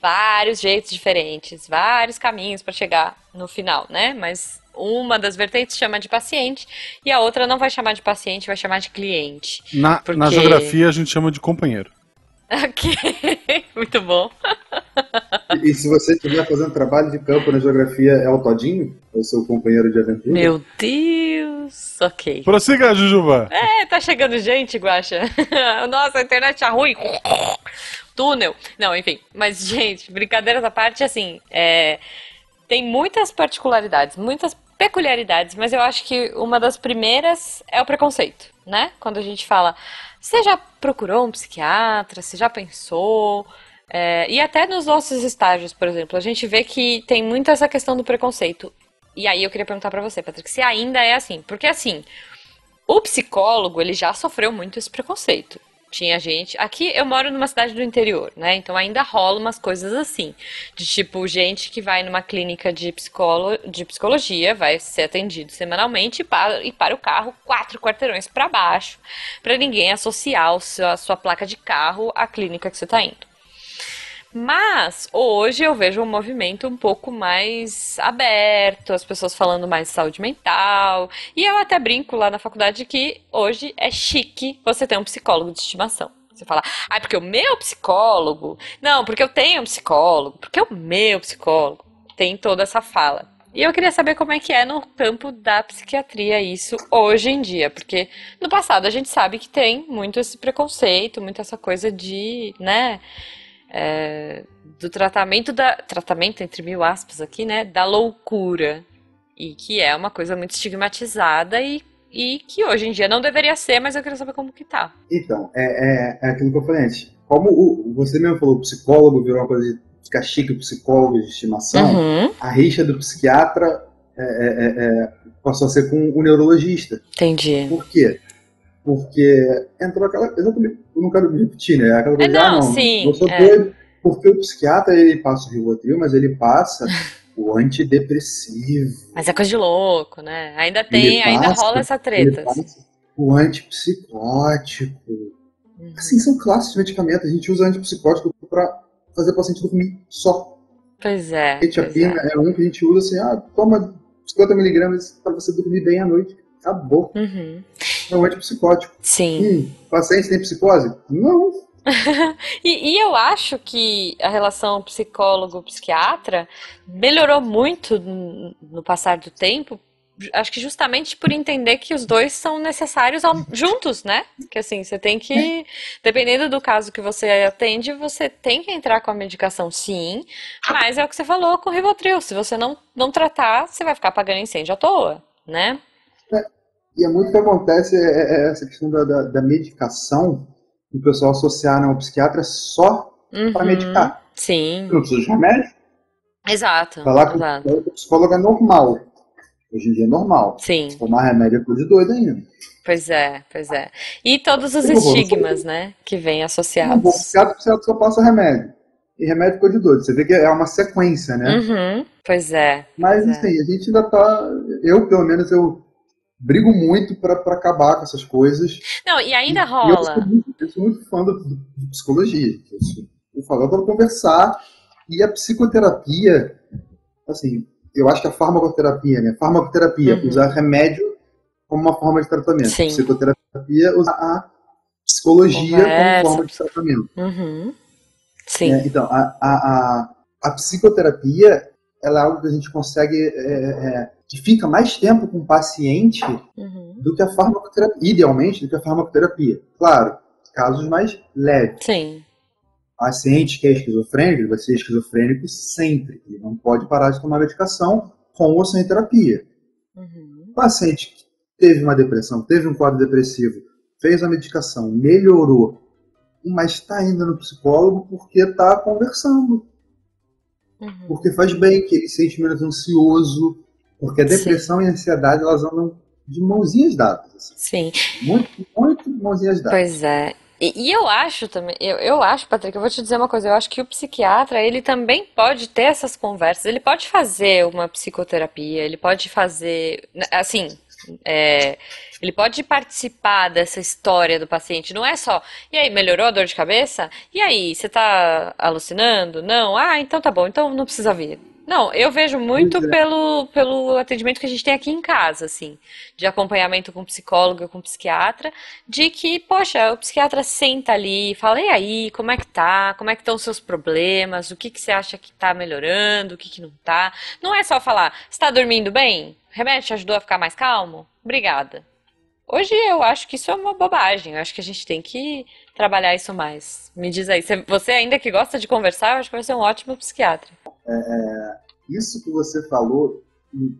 [SPEAKER 1] vários jeitos diferentes, vários caminhos para chegar no final, né? Mas uma das vertentes chama de paciente e a outra não vai chamar de paciente, vai chamar de cliente.
[SPEAKER 2] Na,
[SPEAKER 1] Porque-
[SPEAKER 2] na geografia a gente chama de companheiro.
[SPEAKER 1] Ok, muito bom.
[SPEAKER 3] E, e se você estiver fazendo trabalho de campo na geografia, é o Todinho? É o seu companheiro de aventura?
[SPEAKER 1] Meu Deus, ok.
[SPEAKER 2] Prossiga, Jujuba.
[SPEAKER 1] É, tá chegando gente, Guaxa. Nossa, a internet tá ruim. Túnel. Não, enfim. Mas, gente, brincadeiras à parte, assim, é, tem muitas particularidades, muitas peculiaridades, mas eu acho que uma das primeiras é o preconceito, né? Quando a gente fala, você já procurou um psiquiatra? Você já pensou? É, e até nos nossos estágios, por exemplo, a gente vê que tem muito essa questão do preconceito. E aí eu queria perguntar pra você, Patrick, se ainda é assim. Porque assim, o psicólogo, ele já sofreu muito esse preconceito. Tinha gente. Aqui eu moro numa cidade do interior, né? Então ainda rola umas coisas assim. De tipo, gente que vai numa clínica de, psicolo... de psicologia, vai ser atendido semanalmente e para, e para o carro quatro quarteirões para baixo, para ninguém associar o a sua placa de carro à clínica que você tá indo. Mas hoje eu vejo um movimento um pouco mais aberto, as pessoas falando mais de saúde mental. E eu até brinco lá na faculdade que hoje é chique você ter um psicólogo de estimação. Você fala, ah, porque o meu psicólogo. Não, porque eu tenho um psicólogo. Porque o meu psicólogo. Tem toda essa fala. E eu queria saber como é que é no campo da psiquiatria isso hoje em dia, porque no passado a gente sabe que tem muito esse preconceito, muito essa coisa de, né, é, do tratamento da tratamento entre mil aspas aqui, né, da loucura e que é uma coisa muito estigmatizada e, e que hoje em dia não deveria ser, mas eu queria saber como que tá.
[SPEAKER 3] Então, é, é, é aquilo que eu falei antes. Como o, você mesmo falou, o psicólogo virou uma coisa de ficar chique, o psicólogo de estimação,
[SPEAKER 1] Uhum,
[SPEAKER 3] a rixa do psiquiatra é, é, é, é, passou a ser com o neurologista.
[SPEAKER 1] entendi.
[SPEAKER 3] Por quê? Porque entrou aquela. Exatamente, eu não quero repetir, né? Aquela coisa
[SPEAKER 1] É,
[SPEAKER 3] ah,
[SPEAKER 1] não,
[SPEAKER 3] não,
[SPEAKER 1] sim,
[SPEAKER 3] eu sou
[SPEAKER 1] é.
[SPEAKER 3] doido. Porque o psiquiatra ele passa o Rivotril, mas ele passa o antidepressivo.
[SPEAKER 1] Mas é coisa de louco, né? Ainda tem, ainda rola essa treta.
[SPEAKER 3] passa o antipsicótico.
[SPEAKER 1] Uhum.
[SPEAKER 3] Assim, são classes de medicamento. A gente usa antipsicótico para fazer o paciente dormir só.
[SPEAKER 1] Pois é, pois
[SPEAKER 3] Etiapina
[SPEAKER 1] é.
[SPEAKER 3] é. um que a gente usa assim, ah, toma 50 miligramas para você dormir bem à noite. Acabou.
[SPEAKER 1] Uhum.
[SPEAKER 3] É um antipsicótico.
[SPEAKER 1] Sim.
[SPEAKER 3] Paciente tem psicose? Não.
[SPEAKER 1] E, e eu acho que a relação psicólogo-psiquiatra melhorou muito no, no passar do tempo. Acho que justamente por entender que os dois são necessários ao- juntos, né? Que assim, você tem que, dependendo do caso que você atende, você tem que entrar com a medicação, sim, mas é o que você falou com o Rivotril. Se você não, não tratar, você vai ficar apagando incêndio à toa, né?
[SPEAKER 3] E é muito que acontece é, é essa questão da, da, da medicação, o pessoal associar né, ao psiquiatra só para
[SPEAKER 1] Uhum.
[SPEAKER 3] medicar.
[SPEAKER 1] Sim,
[SPEAKER 3] Não precisa de remédio.
[SPEAKER 1] exato,
[SPEAKER 3] Falar que
[SPEAKER 1] exato.
[SPEAKER 3] o psicólogo é normal. Hoje em dia é normal.
[SPEAKER 1] Sim.
[SPEAKER 3] Tomar remédio é coisa de doido ainda.
[SPEAKER 1] Pois é, pois é. E todos os
[SPEAKER 3] vou-
[SPEAKER 1] estigmas, né, que vêm
[SPEAKER 3] bom,
[SPEAKER 1] associados.
[SPEAKER 3] psiquiatra, o psiquiatra só passa remédio. E remédio é coisa de doido. Você vê que é uma sequência, né?
[SPEAKER 1] Uhum, pois é.
[SPEAKER 3] Mas,
[SPEAKER 1] Pois é.
[SPEAKER 3] assim, a gente ainda tá. Eu, pelo menos, eu brigo muito pra acabar com essas coisas.
[SPEAKER 1] Não, e ainda
[SPEAKER 3] E Eu sou
[SPEAKER 1] rola.
[SPEAKER 3] muito, eu sou muito fã de psicologia. Eu, sou, eu falo, quero conversar. E a psicoterapia, assim, eu acho que a farmacoterapia, né? Farmacoterapia,
[SPEAKER 1] Uhum.
[SPEAKER 3] usar remédio como uma forma de tratamento.
[SPEAKER 1] Sim.
[SPEAKER 3] Psicoterapia, usar a psicologia
[SPEAKER 1] Conversa.
[SPEAKER 3] como forma de tratamento.
[SPEAKER 1] Uhum. Sim.
[SPEAKER 3] né? Então, a, a, a, a psicoterapia, ela é algo que a gente consegue, é, é, que fica mais tempo com o paciente
[SPEAKER 1] Uhum.
[SPEAKER 3] do que a farmacoterapia, idealmente, do que a farmacoterapia. Claro, casos mais leves.
[SPEAKER 1] Sim.
[SPEAKER 3] Paciente que é esquizofrênico, ele vai ser esquizofrênico sempre. Ele não pode parar de tomar medicação com ou sem terapia.
[SPEAKER 1] Uhum.
[SPEAKER 3] Paciente que teve uma depressão, teve um quadro depressivo, fez a medicação, melhorou, mas está ainda no psicólogo porque está conversando,
[SPEAKER 1] Uhum.
[SPEAKER 3] porque faz bem, que ele se sente menos ansioso, porque a
[SPEAKER 1] Sim.
[SPEAKER 3] depressão e a ansiedade elas andam de mãozinhas dadas. assim.
[SPEAKER 1] Sim.
[SPEAKER 3] Muito, muito mãozinhas dadas.
[SPEAKER 1] Pois é. E, e eu acho também, eu, eu acho, Patrick, eu vou te dizer uma coisa, eu acho que o psiquiatra, ele também pode ter essas conversas, ele pode fazer uma psicoterapia, ele pode fazer, assim, é, ele pode participar dessa história do paciente, não é só, e aí, melhorou a dor de cabeça? E aí, você tá alucinando? Não? Ah, então tá bom, então não precisa vir. Não, eu vejo muito
[SPEAKER 3] é.
[SPEAKER 1] pelo, pelo atendimento que a gente tem aqui em casa, assim, de acompanhamento com psicólogo, com psiquiatra, de que, poxa, o psiquiatra senta ali fala, e aí, como é que tá? Como é que estão os seus problemas? O que que você acha que tá melhorando? O que que não tá? Não é só falar, você tá dormindo bem? O remédio te ajudou a ficar mais calmo? Obrigada. Hoje eu acho que isso é uma bobagem. Eu acho que a gente tem que trabalhar isso mais. Me diz aí, você você ainda que gosta de conversar, eu acho que vai ser um ótimo psiquiatra.
[SPEAKER 3] Isso que você falou,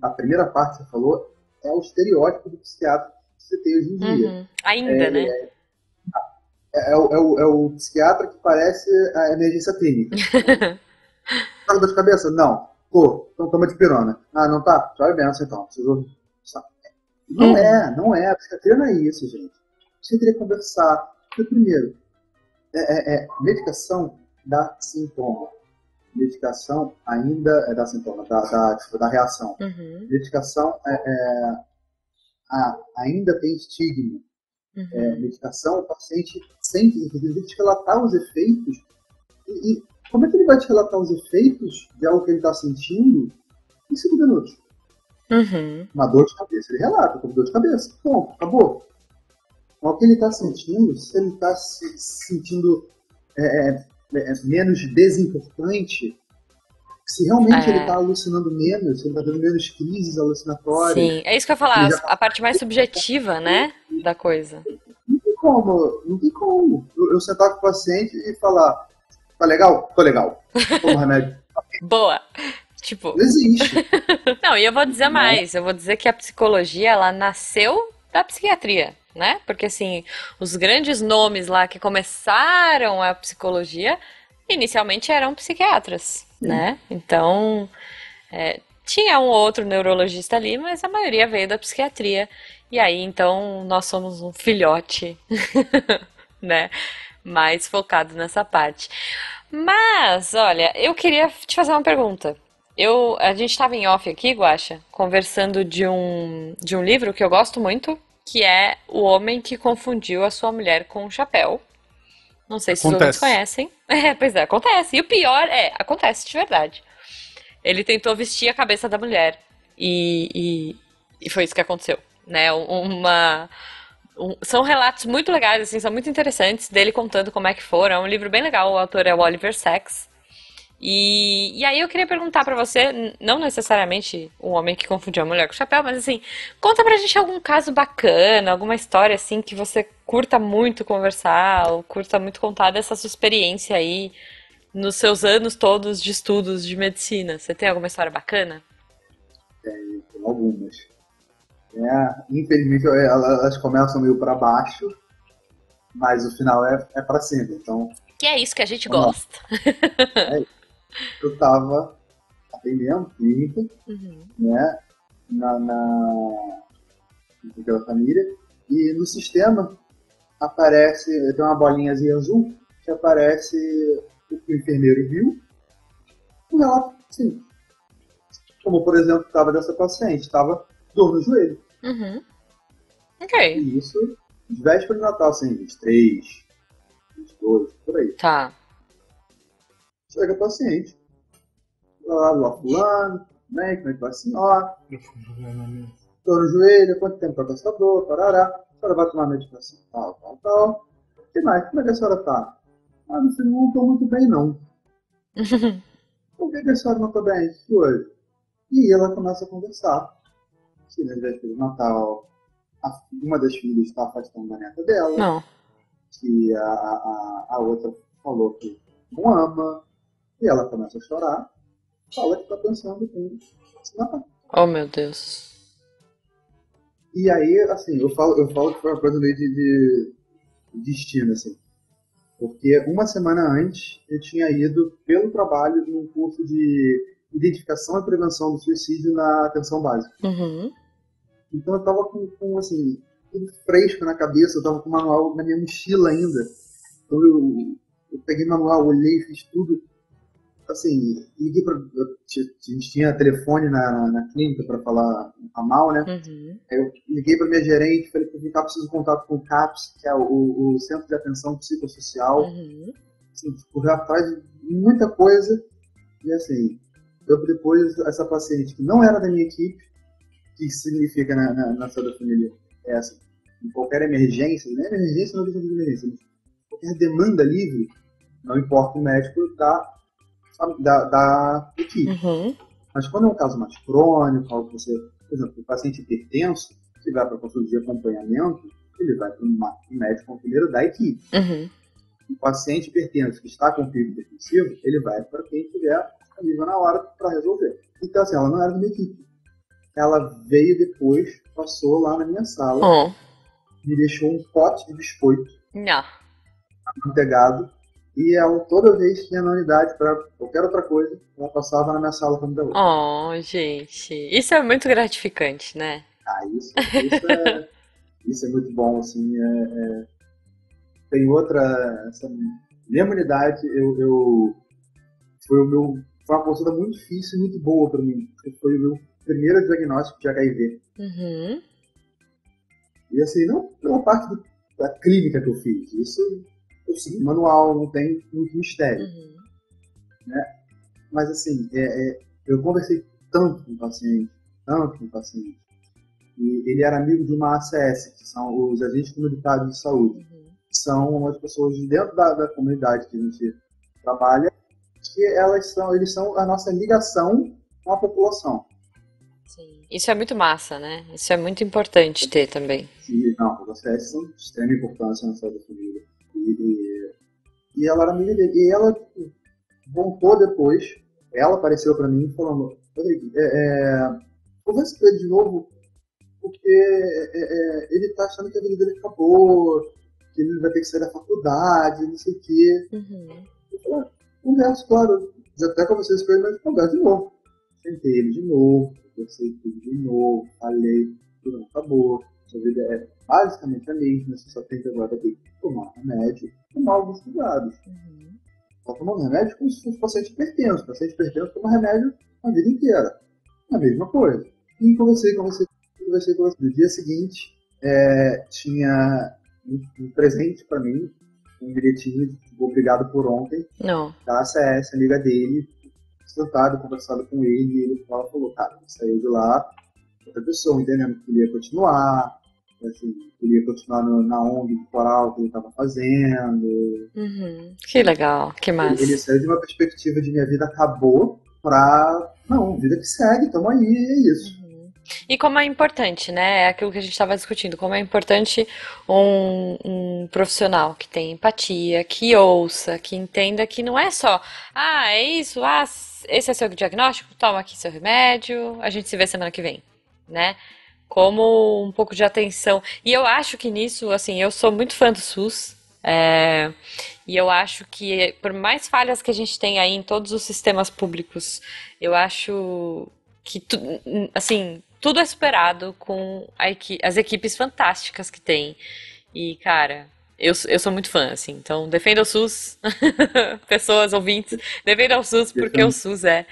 [SPEAKER 3] a primeira parte que você falou, é o estereótipo do psiquiatra que você tem hoje em dia.
[SPEAKER 1] Uhum. Ainda, né?
[SPEAKER 3] É, é o, é o- é o psiquiatra que parece a emergência clínica. Tá com dor de cabeça? Não. Pô, então toma de pirona. Ah, não tá? Tchau benção então. Preciso... Não
[SPEAKER 1] Uhum.
[SPEAKER 3] é, não é. A psiquiatria não é isso, gente. Você teria que conversar. Porque, primeiro, é, é- é, medicação dá sintoma. Medicação ainda é dá sintoma, dá, dá, tipo, dá reação.
[SPEAKER 1] Uhum,
[SPEAKER 3] Medicação é, é, a- ainda tem estigma.
[SPEAKER 1] uhum.
[SPEAKER 3] É, medicação, o paciente sente, inclusive, te relatar os efeitos. E, e como é que ele vai te relatar os efeitos de algo que ele está sentindo em cinco minutos?
[SPEAKER 1] Uhum.
[SPEAKER 3] Uma dor de cabeça. Ele relata como dor de cabeça. Ponto, acabou. Mas o que ele está sentindo, se ele está se sentindo é, é, menos desimportante, se realmente
[SPEAKER 1] É.
[SPEAKER 3] ele está alucinando menos, ele está tendo menos crises alucinatórias,
[SPEAKER 1] Sim, é isso que eu ia falar,
[SPEAKER 3] já
[SPEAKER 1] a parte mais subjetiva, né, da coisa.
[SPEAKER 3] Não tem como, não tem como. Eu, eu sentar com o paciente e falar, tá legal? Tô legal. Toma remédio.
[SPEAKER 1] Boa. Tipo,
[SPEAKER 3] Não existe.
[SPEAKER 1] não, e eu vou dizer
[SPEAKER 3] Não.
[SPEAKER 1] mais, eu vou dizer que a psicologia, ela nasceu da psiquiatria, né? Porque assim, os grandes nomes lá que começaram a psicologia, inicialmente eram psiquiatras, né? Então, é, tinha um ou outro neurologista ali, mas a maioria veio da psiquiatria. E aí, então, nós somos um filhote, né? Mais focado nessa parte. Mas, olha, eu queria te fazer uma pergunta. Eu, a gente estava em off aqui, Guaxa, conversando de um, de um livro que eu gosto muito, que é O Homem que Confundiu a Sua Mulher com um Chapéu. Não sei se os
[SPEAKER 2] Acontece.
[SPEAKER 1] conhecem. É, pois é, acontece. E o pior é, acontece de verdade. Ele tentou vestir a cabeça da mulher. E, e, e foi isso que aconteceu, né? Uma, um- são relatos muito legais, assim, são muito interessantes dele contando como é que foram. É um livro bem legal, o autor é o Oliver Sacks. E, e aí eu queria perguntar pra você, não necessariamente um homem que confundiu a mulher com o chapéu, mas assim, conta pra gente algum caso bacana, alguma história assim que você curta muito conversar, ou curta muito contar dessa sua experiência aí nos seus anos todos de estudos de medicina. Você tem alguma história bacana?
[SPEAKER 3] Tem algumas. É, infelizmente ela- elas começam meio para baixo, mas o final é, é para cima. Então
[SPEAKER 1] Que é isso que a gente
[SPEAKER 3] Vamos lá.
[SPEAKER 1] gosta.
[SPEAKER 3] Eu tava atendendo clínica,
[SPEAKER 1] Uhum.
[SPEAKER 3] né, na, na pela família, e no sistema aparece, tem uma bolinhazinha azul que aparece o que o enfermeiro viu, um relato sim. Como por exemplo, estava dessa paciente, estava dor no joelho.
[SPEAKER 1] Uhum. Ok.
[SPEAKER 3] E isso de véspera de Natal, assim, 23, 22, por aí.
[SPEAKER 1] Tá.
[SPEAKER 3] Chega a paciente. Lá, lá, fulano, né? Como é que vai a senhora? Dor no joelho, quanto tempo tá com essa dor, parará. A senhora vai tomar medicação, tal, tal, tal. O que mais? Como é que a senhora tá? Ah, meu filho, não tô muito bem, não. Por que, que a senhora não tá bem? O hoje? E ela começa a conversar. Que na véspera de Natal, uma das filhas está afastando da neta dela.
[SPEAKER 1] Não.
[SPEAKER 3] que a, a, a outra falou que não ama, e ela começa a chorar, fala que tá pensando em se matar.
[SPEAKER 1] Oh, meu Deus.
[SPEAKER 3] E aí, assim, eu falo, eu falo que foi uma coisa meio de, de destino, assim. Porque uma semana antes eu tinha ido pelo trabalho num curso de identificação e prevenção do suicídio na atenção básica.
[SPEAKER 1] Uhum.
[SPEAKER 3] Então eu tava com, com assim, tudo fresco na cabeça, eu tava com o manual na minha mochila ainda. Então eu, eu peguei o manual, olhei, fiz tudo. Assim, liguei pra. A gente tinha telefone na, na clínica para falar mal, né?
[SPEAKER 1] Uhum.
[SPEAKER 3] Aí eu liguei para minha gerente, falei que eu preciso de contato com o CAPS, que é o, o Centro de Atenção Psicossocial.
[SPEAKER 1] Uhum.
[SPEAKER 3] Assim, correr atrás de muita coisa. E assim, eu depois, essa paciente que não era da minha equipe, que significa na, na, na saúde da família é essa, em qualquer emergência, não é emergência, não é emergência, mas qualquer demanda livre, não importa o médico da, da, da equipe.
[SPEAKER 1] Uhum.
[SPEAKER 3] Mas quando é um caso mais crônico, algo que você, por exemplo, o paciente hipertenso, que vai para consulta de acompanhamento, ele vai para um médico primeiro da equipe.
[SPEAKER 1] Uhum.
[SPEAKER 3] O paciente hipertenso que está com fibro hipertensivo, ele vai para quem tiver disponível na hora para resolver. Então, assim, ela não era da minha equipe. Ela veio depois, passou lá na minha sala,
[SPEAKER 1] Oh.
[SPEAKER 3] me deixou um pote de biscoito
[SPEAKER 1] Não.
[SPEAKER 3] E ela, toda vez que ia na unidade para qualquer outra coisa, ela passava na minha sala dar outra.
[SPEAKER 1] Oh, gente. Isso é muito gratificante, né?
[SPEAKER 3] Ah, isso, isso, é, isso é muito bom, assim. é- é- Tem outra. Essa mesma unidade, eu, eu- foi o meu. Foi uma consulta muito difícil e muito boa para mim. porque Foi o meu primeiro diagnóstico de HIV.
[SPEAKER 1] Uhum.
[SPEAKER 3] E assim, não pela parte do- da clínica que eu fiz. Isso eu segui manual, não tem muito mistério.
[SPEAKER 1] Uhum.
[SPEAKER 3] Mas assim, é, é, eu conversei tanto com o paciente, tanto com o paciente. E ele era amigo de uma ACS, que são os agentes comunitários de saúde.
[SPEAKER 1] Uhum.
[SPEAKER 3] São umas pessoas de dentro da, da comunidade que a gente trabalha, que elas são, eles são a nossa ligação com a população.
[SPEAKER 1] Sim. Isso é muito massa, né? Isso é muito importante ter também.
[SPEAKER 3] E, não, as ACS são de extrema importância na saúde da família. E, e, ela era amiga dele. E ela voltou depois, ela apareceu pra mim falando, Rodrigo, é, é, conversa com ele de novo, porque é, é, ele tá achando que a vida dele acabou, que ele vai ter que sair da faculdade, não sei o quê.
[SPEAKER 1] Uhum.
[SPEAKER 3] Eu falei, ah, converso, claro. Já até conversei com ele, mas converso de novo. Sentei ele de novo, conversei ele de novo, falei, tudo não acabou. Sua vida é basicamente a mesma, você só tem que agora que tomar remédio, tomar alguns cuidados.
[SPEAKER 1] Uhum.
[SPEAKER 3] Só tomar remédio como se fosse paciente hipertenso. Paciente hipertenso toma remédio a vida inteira. É a mesma coisa. E conversei, conversei, conversei, conversei. No dia seguinte, é, tinha um, um presente para mim, um bilhetinho de tipo, obrigado por ontem,
[SPEAKER 1] Não.
[SPEAKER 3] da ACS, amiga dele, sentado, conversado com ele, e ele falou, cara, saiu de lá, outra pessoa, entendendo que ele ia continuar, assim, que ele ia continuar no- na ONG de coral que ele estava fazendo,
[SPEAKER 1] Uhum. Que legal, que massa.
[SPEAKER 3] ele saiu de uma perspectiva de minha vida acabou pra. Não, vida que segue, tamo aí, é isso.
[SPEAKER 1] Uhum. E como é importante, né? É aquilo que a gente estava discutindo, como é importante um, um profissional que tenha empatia, que ouça, que entenda que não é só, ah, é isso, ah, esse é seu diagnóstico, toma aqui seu remédio, a gente se vê semana que vem, né? Como um pouco de atenção. E eu acho que nisso, assim, eu sou muito fã do SUS. é, e eu acho que, por mais falhas que a gente tem aí em todos os sistemas públicos, eu acho que, tu- assim, tudo é superado com equi- as equipes fantásticas que tem. E, cara, eu, eu sou muito fã, assim. Então, defenda o SUS, pessoas ouvintes, defenda o SUS porque o SUS é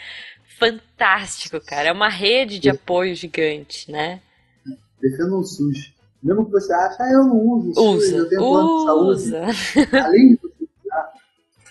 [SPEAKER 1] fantástico, cara. É uma rede de apoio gigante, né?
[SPEAKER 3] Defenda o SUS. Mesmo que você ache, ah, eu não uso o SUS,
[SPEAKER 1] Usa,
[SPEAKER 3] eu tenho plano de saúde.
[SPEAKER 1] usa.
[SPEAKER 3] Além de você usar,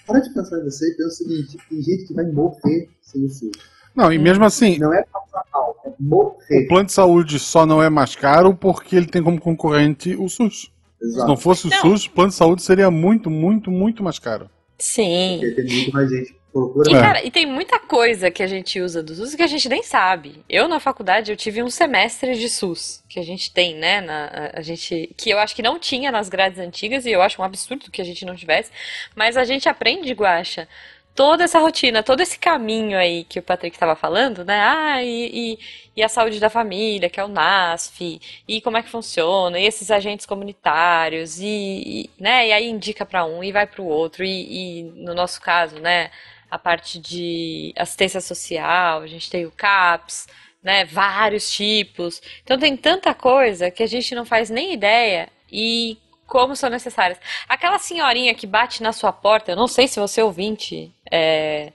[SPEAKER 3] para de pensar em você e pensa o seguinte: tem gente que vai morrer sem o SUS.
[SPEAKER 2] Não, e mesmo assim,
[SPEAKER 3] Não é passar mal, é
[SPEAKER 2] o
[SPEAKER 3] morrer.
[SPEAKER 2] plano de saúde só não é mais caro porque ele tem como concorrente o SUS. Se
[SPEAKER 3] Exato.
[SPEAKER 2] não fosse o
[SPEAKER 1] Não.
[SPEAKER 2] SUS, o plano de saúde seria muito, muito, muito mais caro.
[SPEAKER 1] Sim.
[SPEAKER 3] Porque tem muito mais gente.
[SPEAKER 1] E,
[SPEAKER 2] É.
[SPEAKER 1] cara, e tem muita coisa que a gente usa do SUS que a gente nem sabe. Eu, na faculdade, eu tive um semestre de SUS, que a gente tem, né? Na, a- gente, que eu acho que não tinha nas grades antigas, e eu acho um absurdo que a gente não tivesse. Mas a gente aprende, Guaxa, toda essa rotina, todo esse caminho aí que o Patrick estava falando, né? Ah, e, e, e a saúde da família, que é o NASF, e como é que funciona, e esses agentes comunitários, e, e, né? E aí indica para um e vai para o outro, e, e no nosso caso, né? A parte de assistência social, a gente tem o CAPS, né? Vários tipos. Então tem tanta coisa que a gente não faz nem ideia e como são necessárias. Aquela senhorinha que bate na sua porta, eu não sei se você ouvinte é,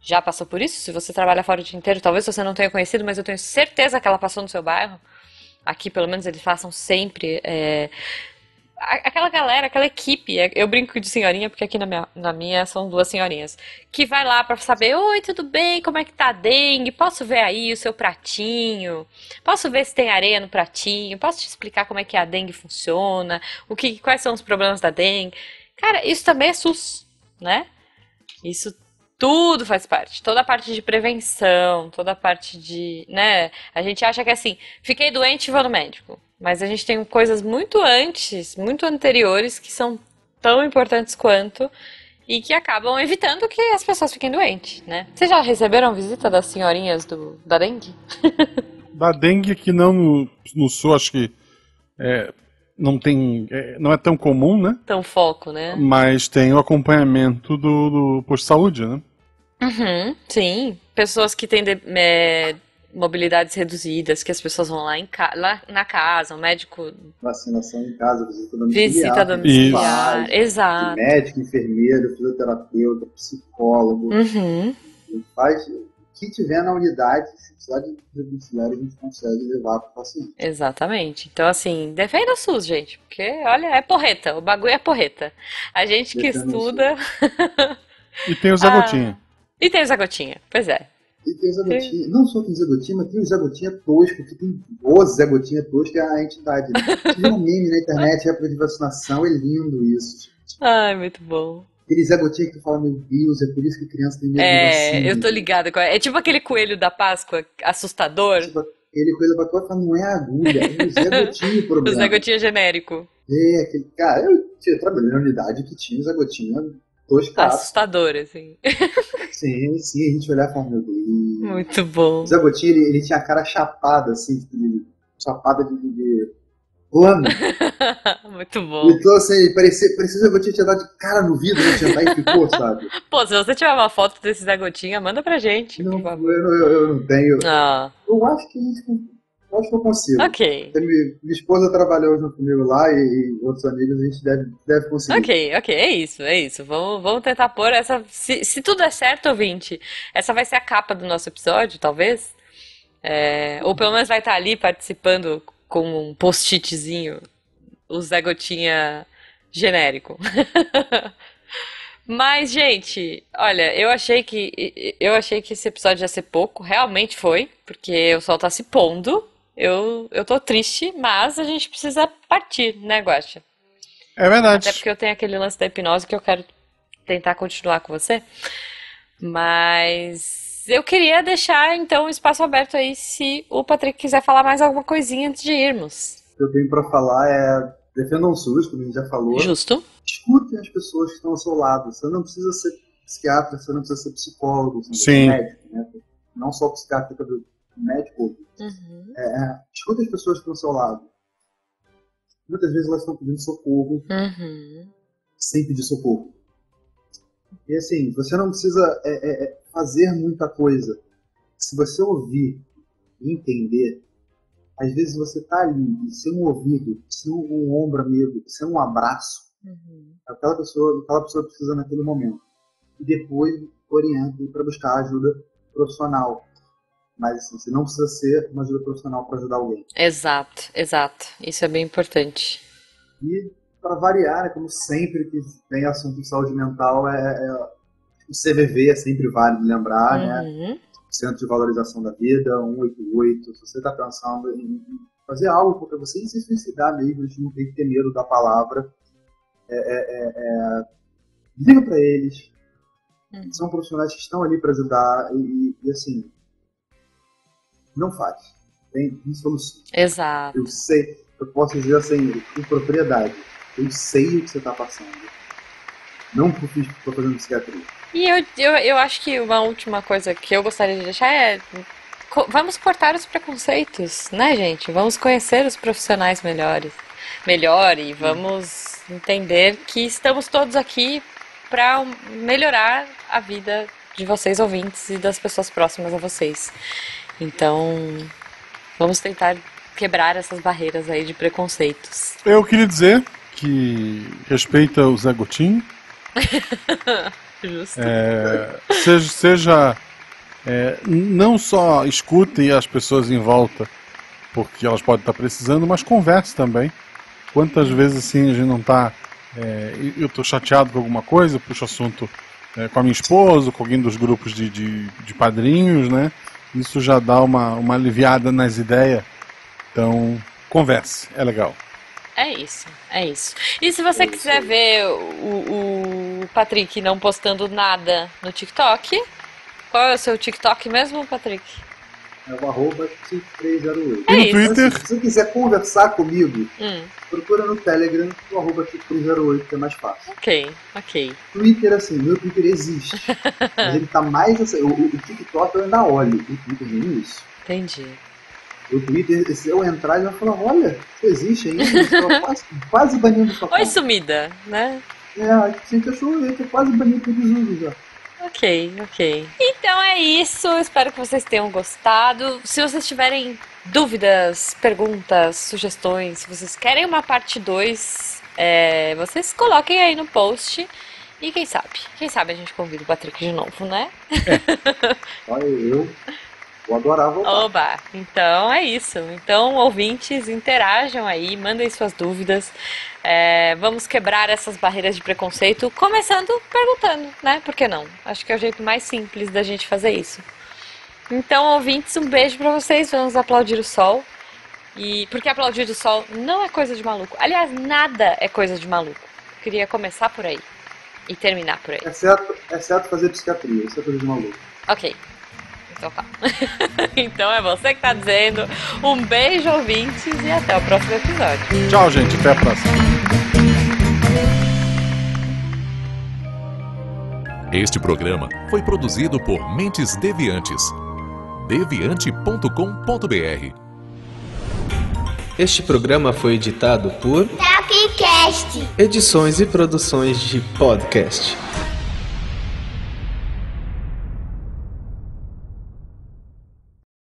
[SPEAKER 1] já passou por isso, se você trabalha fora o dia inteiro, talvez você não tenha conhecido, mas eu tenho certeza que ela passou no seu bairro. Aqui, pelo menos, eles façam sempre. É, aquela galera, aquela equipe, é, eu brinco de senhorinha porque aqui na minha, na minha são duas senhorinhas, que vai lá para saber, oi, tudo bem, como é que tá a dengue? Posso ver aí o seu pratinho? Posso ver se tem areia no pratinho? Posso te explicar como é que a dengue funciona? O que, quais são os problemas da dengue? Cara, isso também é SUS, né? Isso tudo faz parte. Toda a parte de prevenção, toda a parte de, né? A gente acha que assim, fiquei doente e vou no médico. Mas a gente tem coisas muito antes, muito anteriores, que são tão importantes quanto e que acabam evitando que as pessoas fiquem doentes, né? Vocês já receberam visita das senhorinhas do, da dengue?
[SPEAKER 2] da dengue que não no, no sul, acho que é, não tem, é, não é tão comum, né?
[SPEAKER 1] Tão foco, né?
[SPEAKER 2] Mas tem o acompanhamento do, do posto de saúde, né?
[SPEAKER 1] Uhum, sim. Pessoas que têm de, é, mobilidades reduzidas, que as pessoas vão lá, em lá na casa, o médico.
[SPEAKER 3] Vacinação em casa, visita domiciliar.
[SPEAKER 1] Visita domiciliar, exato.
[SPEAKER 3] Médico, enfermeiro, fisioterapeuta, psicólogo.
[SPEAKER 1] Uhum.
[SPEAKER 3] Faz que tiver na unidade, se precisar de domiciliar, a gente consegue levar para o paciente.
[SPEAKER 1] Exatamente. Então, assim, defenda o SUS, gente, porque, olha, é porreta, o bagulho é porreta. A gente que estuda.
[SPEAKER 2] e tem o Zé ah, Gotinha.
[SPEAKER 1] E tem o Zé Gotinha, pois é.
[SPEAKER 3] E tem o Zé Gotinha. Não só tem o Zé Gotinha, mas tem o Zé Gotinha tosco, que tem o Zé Gotinha tosco, que é a entidade. Né? Tive um meme na internet, época de vacinação, é lindo isso.
[SPEAKER 1] Ai, muito bom.
[SPEAKER 3] Aquele Zé Gotinha que tu fala, meu Deus, é por isso que criança tem medo
[SPEAKER 1] é,
[SPEAKER 3] de vacina.
[SPEAKER 1] É, eu tô ligada. É tipo aquele coelho da Páscoa, assustador. Tipo,
[SPEAKER 3] aquele coelho da Páscoa não é agulha, é o Zé Gotinha o problema.
[SPEAKER 1] O Zé Gotinha genérico.
[SPEAKER 3] É, aquele, cara, eu, eu trabalhei na unidade que tinha o Zé Gotinha toscaço.
[SPEAKER 1] Assustador, assim.
[SPEAKER 3] Sim, sim, a gente olhava e falava, meu Deus.
[SPEAKER 1] Muito bom.
[SPEAKER 3] O Zé ele, ele, tinha a cara chapada, assim, tipo, de, chapada de, de plano.
[SPEAKER 1] Muito bom.
[SPEAKER 3] Então, assim, parecia, parecia Zé Gotinha tinha dado de cara no vidro, né? Tinha e ficou, sabe?
[SPEAKER 1] Pô, se você tiver uma foto desse Zé Gotinha, manda pra gente.
[SPEAKER 3] Não, eu, eu, eu, não tenho.
[SPEAKER 1] Ah.
[SPEAKER 3] Eu acho que a gente acho que eu consigo.
[SPEAKER 1] Ok.
[SPEAKER 3] Minha, minha esposa trabalhou junto comigo lá e, e, outros amigos, a gente deve, deve conseguir.
[SPEAKER 1] Ok, ok, é isso, é isso. Vamos, vamos tentar pôr essa. Se, se tudo é certo, ouvinte, essa vai ser a capa do nosso episódio, talvez. É, ou pelo menos vai estar ali participando com um post-itzinho, o Zé Gotinha genérico. Mas, gente, olha, eu achei que eu achei que esse episódio ia ser pouco, realmente foi, porque o sol tá se pondo eu, eu tô triste, mas a gente precisa partir, né, Guacha?
[SPEAKER 2] É verdade.
[SPEAKER 1] Até porque eu tenho aquele lance da hipnose que eu quero tentar continuar com você. Mas eu queria deixar então o espaço aberto aí se o Patrick quiser falar mais alguma coisinha antes de irmos.
[SPEAKER 3] O que eu tenho para falar é defendam o SUS, como a gente já falou.
[SPEAKER 1] Justo.
[SPEAKER 3] Escutem as pessoas que estão ao seu lado. Você não precisa ser psiquiatra, você não precisa ser psicólogo, você não
[SPEAKER 2] precisa ser
[SPEAKER 3] médico, né? Não só psiquiatra, médico.
[SPEAKER 1] Uhum.
[SPEAKER 3] É, é, escuta as pessoas que estão ao seu lado. Muitas vezes elas estão pedindo socorro
[SPEAKER 1] uhum.
[SPEAKER 3] sem pedir socorro. E assim, você não precisa é, é, é, fazer muita coisa. Se você ouvir e entender, às vezes você tá ali e sem um ouvido, sem um ombro amigo, sem um abraço,
[SPEAKER 1] uhum.
[SPEAKER 3] aquela pessoa, aquela pessoa precisa naquele momento. E depois orienta para buscar ajuda profissional. Mas assim, você não precisa ser uma ajuda profissional para ajudar alguém.
[SPEAKER 1] Exato, exato. Isso é bem importante.
[SPEAKER 3] E para variar, né, como sempre que tem assunto de saúde mental, é, é o CVV é sempre válido lembrar, né?
[SPEAKER 1] uhum. né?
[SPEAKER 3] Centro de Valorização da Vida, 188. Se você está pensando em fazer algo para você e se suicidar mesmo, a gente não tem que ter medo da palavra. É, é, é, é liga para eles. Uhum. São profissionais que estão ali para ajudar e, e, assim, não faz. Tem, tem solução.
[SPEAKER 1] Exato.
[SPEAKER 3] Eu sei, eu posso dizer assim, com propriedade, eu sei o que você está passando. Não porque estou fazendo psiquiatria.
[SPEAKER 1] E eu, eu, eu acho que uma última coisa que eu gostaria de deixar é vamos cortar os preconceitos, né, gente? Vamos conhecer os profissionais melhores, melhor e vamos entender que estamos todos aqui para melhorar a vida de vocês ouvintes e das pessoas próximas a vocês. Então, vamos tentar quebrar essas barreiras aí de preconceitos.
[SPEAKER 2] Eu queria dizer que respeita o Zé Gotinho. É, seja, seja é, não só escutem as pessoas em volta, porque elas podem estar precisando, mas converse também. Quantas vezes assim a gente não está. É, eu estou chateado com alguma coisa, puxo assunto é, com a minha esposa, com alguém dos grupos de, de, de padrinhos, né? Isso já dá uma, uma aliviada nas ideias. Então, converse, é legal.
[SPEAKER 1] É isso, é isso. E se você quiser ver o, o Patrick não postando nada no TikTok, qual é o seu TikTok mesmo, Patrick?
[SPEAKER 3] É o arroba 5308.
[SPEAKER 1] É
[SPEAKER 2] e no. Twitter,
[SPEAKER 3] Se você quiser conversar comigo,
[SPEAKER 1] Hum,
[SPEAKER 3] procura no Telegram o arroba 5308, que é mais fácil.
[SPEAKER 1] ok, ok.
[SPEAKER 3] Twitter, assim, meu Twitter existe. mas ele tá mais assim. O, o- o TikTok eu ainda olho. O Twitter nem isso.
[SPEAKER 1] Entendi.
[SPEAKER 3] O Twitter, se eu entrar, ele vai falar, olha, você existe ainda. Eu quase, quase banindo sua
[SPEAKER 1] Oi,
[SPEAKER 3] conta.
[SPEAKER 1] sumida, né?
[SPEAKER 3] É, a gente achou, ele tá quase banido por desuso já.
[SPEAKER 1] Ok, ok. Então é isso. Espero que vocês tenham gostado. Se vocês tiverem dúvidas, perguntas, sugestões, se vocês querem uma parte 2, é, vocês coloquem aí no post. E quem sabe? Quem sabe a gente convida o Patrick de novo, né?
[SPEAKER 3] Olha, eu vou adorar voltar.
[SPEAKER 1] Oba! Então é isso. Então, ouvintes, interajam aí, mandem suas dúvidas. É, vamos quebrar essas barreiras de preconceito, começando perguntando, né? Por que não? Acho que é o jeito mais simples da gente fazer isso. Então, ouvintes, um beijo pra vocês. Vamos aplaudir o sol. E porque aplaudir o sol não é coisa de maluco. Aliás, nada é coisa de maluco. Queria começar por aí e terminar por aí.
[SPEAKER 3] Exceto, exceto fazer psiquiatria, isso é coisa de maluco.
[SPEAKER 1] Ok. Então tá. então é você que tá dizendo. Um beijo, ouvintes, e até o próximo episódio.
[SPEAKER 2] tchau, gente. Até a próxima.
[SPEAKER 4] Este programa foi produzido por Mentes Deviantes. deviante.com.br
[SPEAKER 5] Este programa foi editado por
[SPEAKER 6] Tapcast.
[SPEAKER 5] Edições e Produções de Podcast.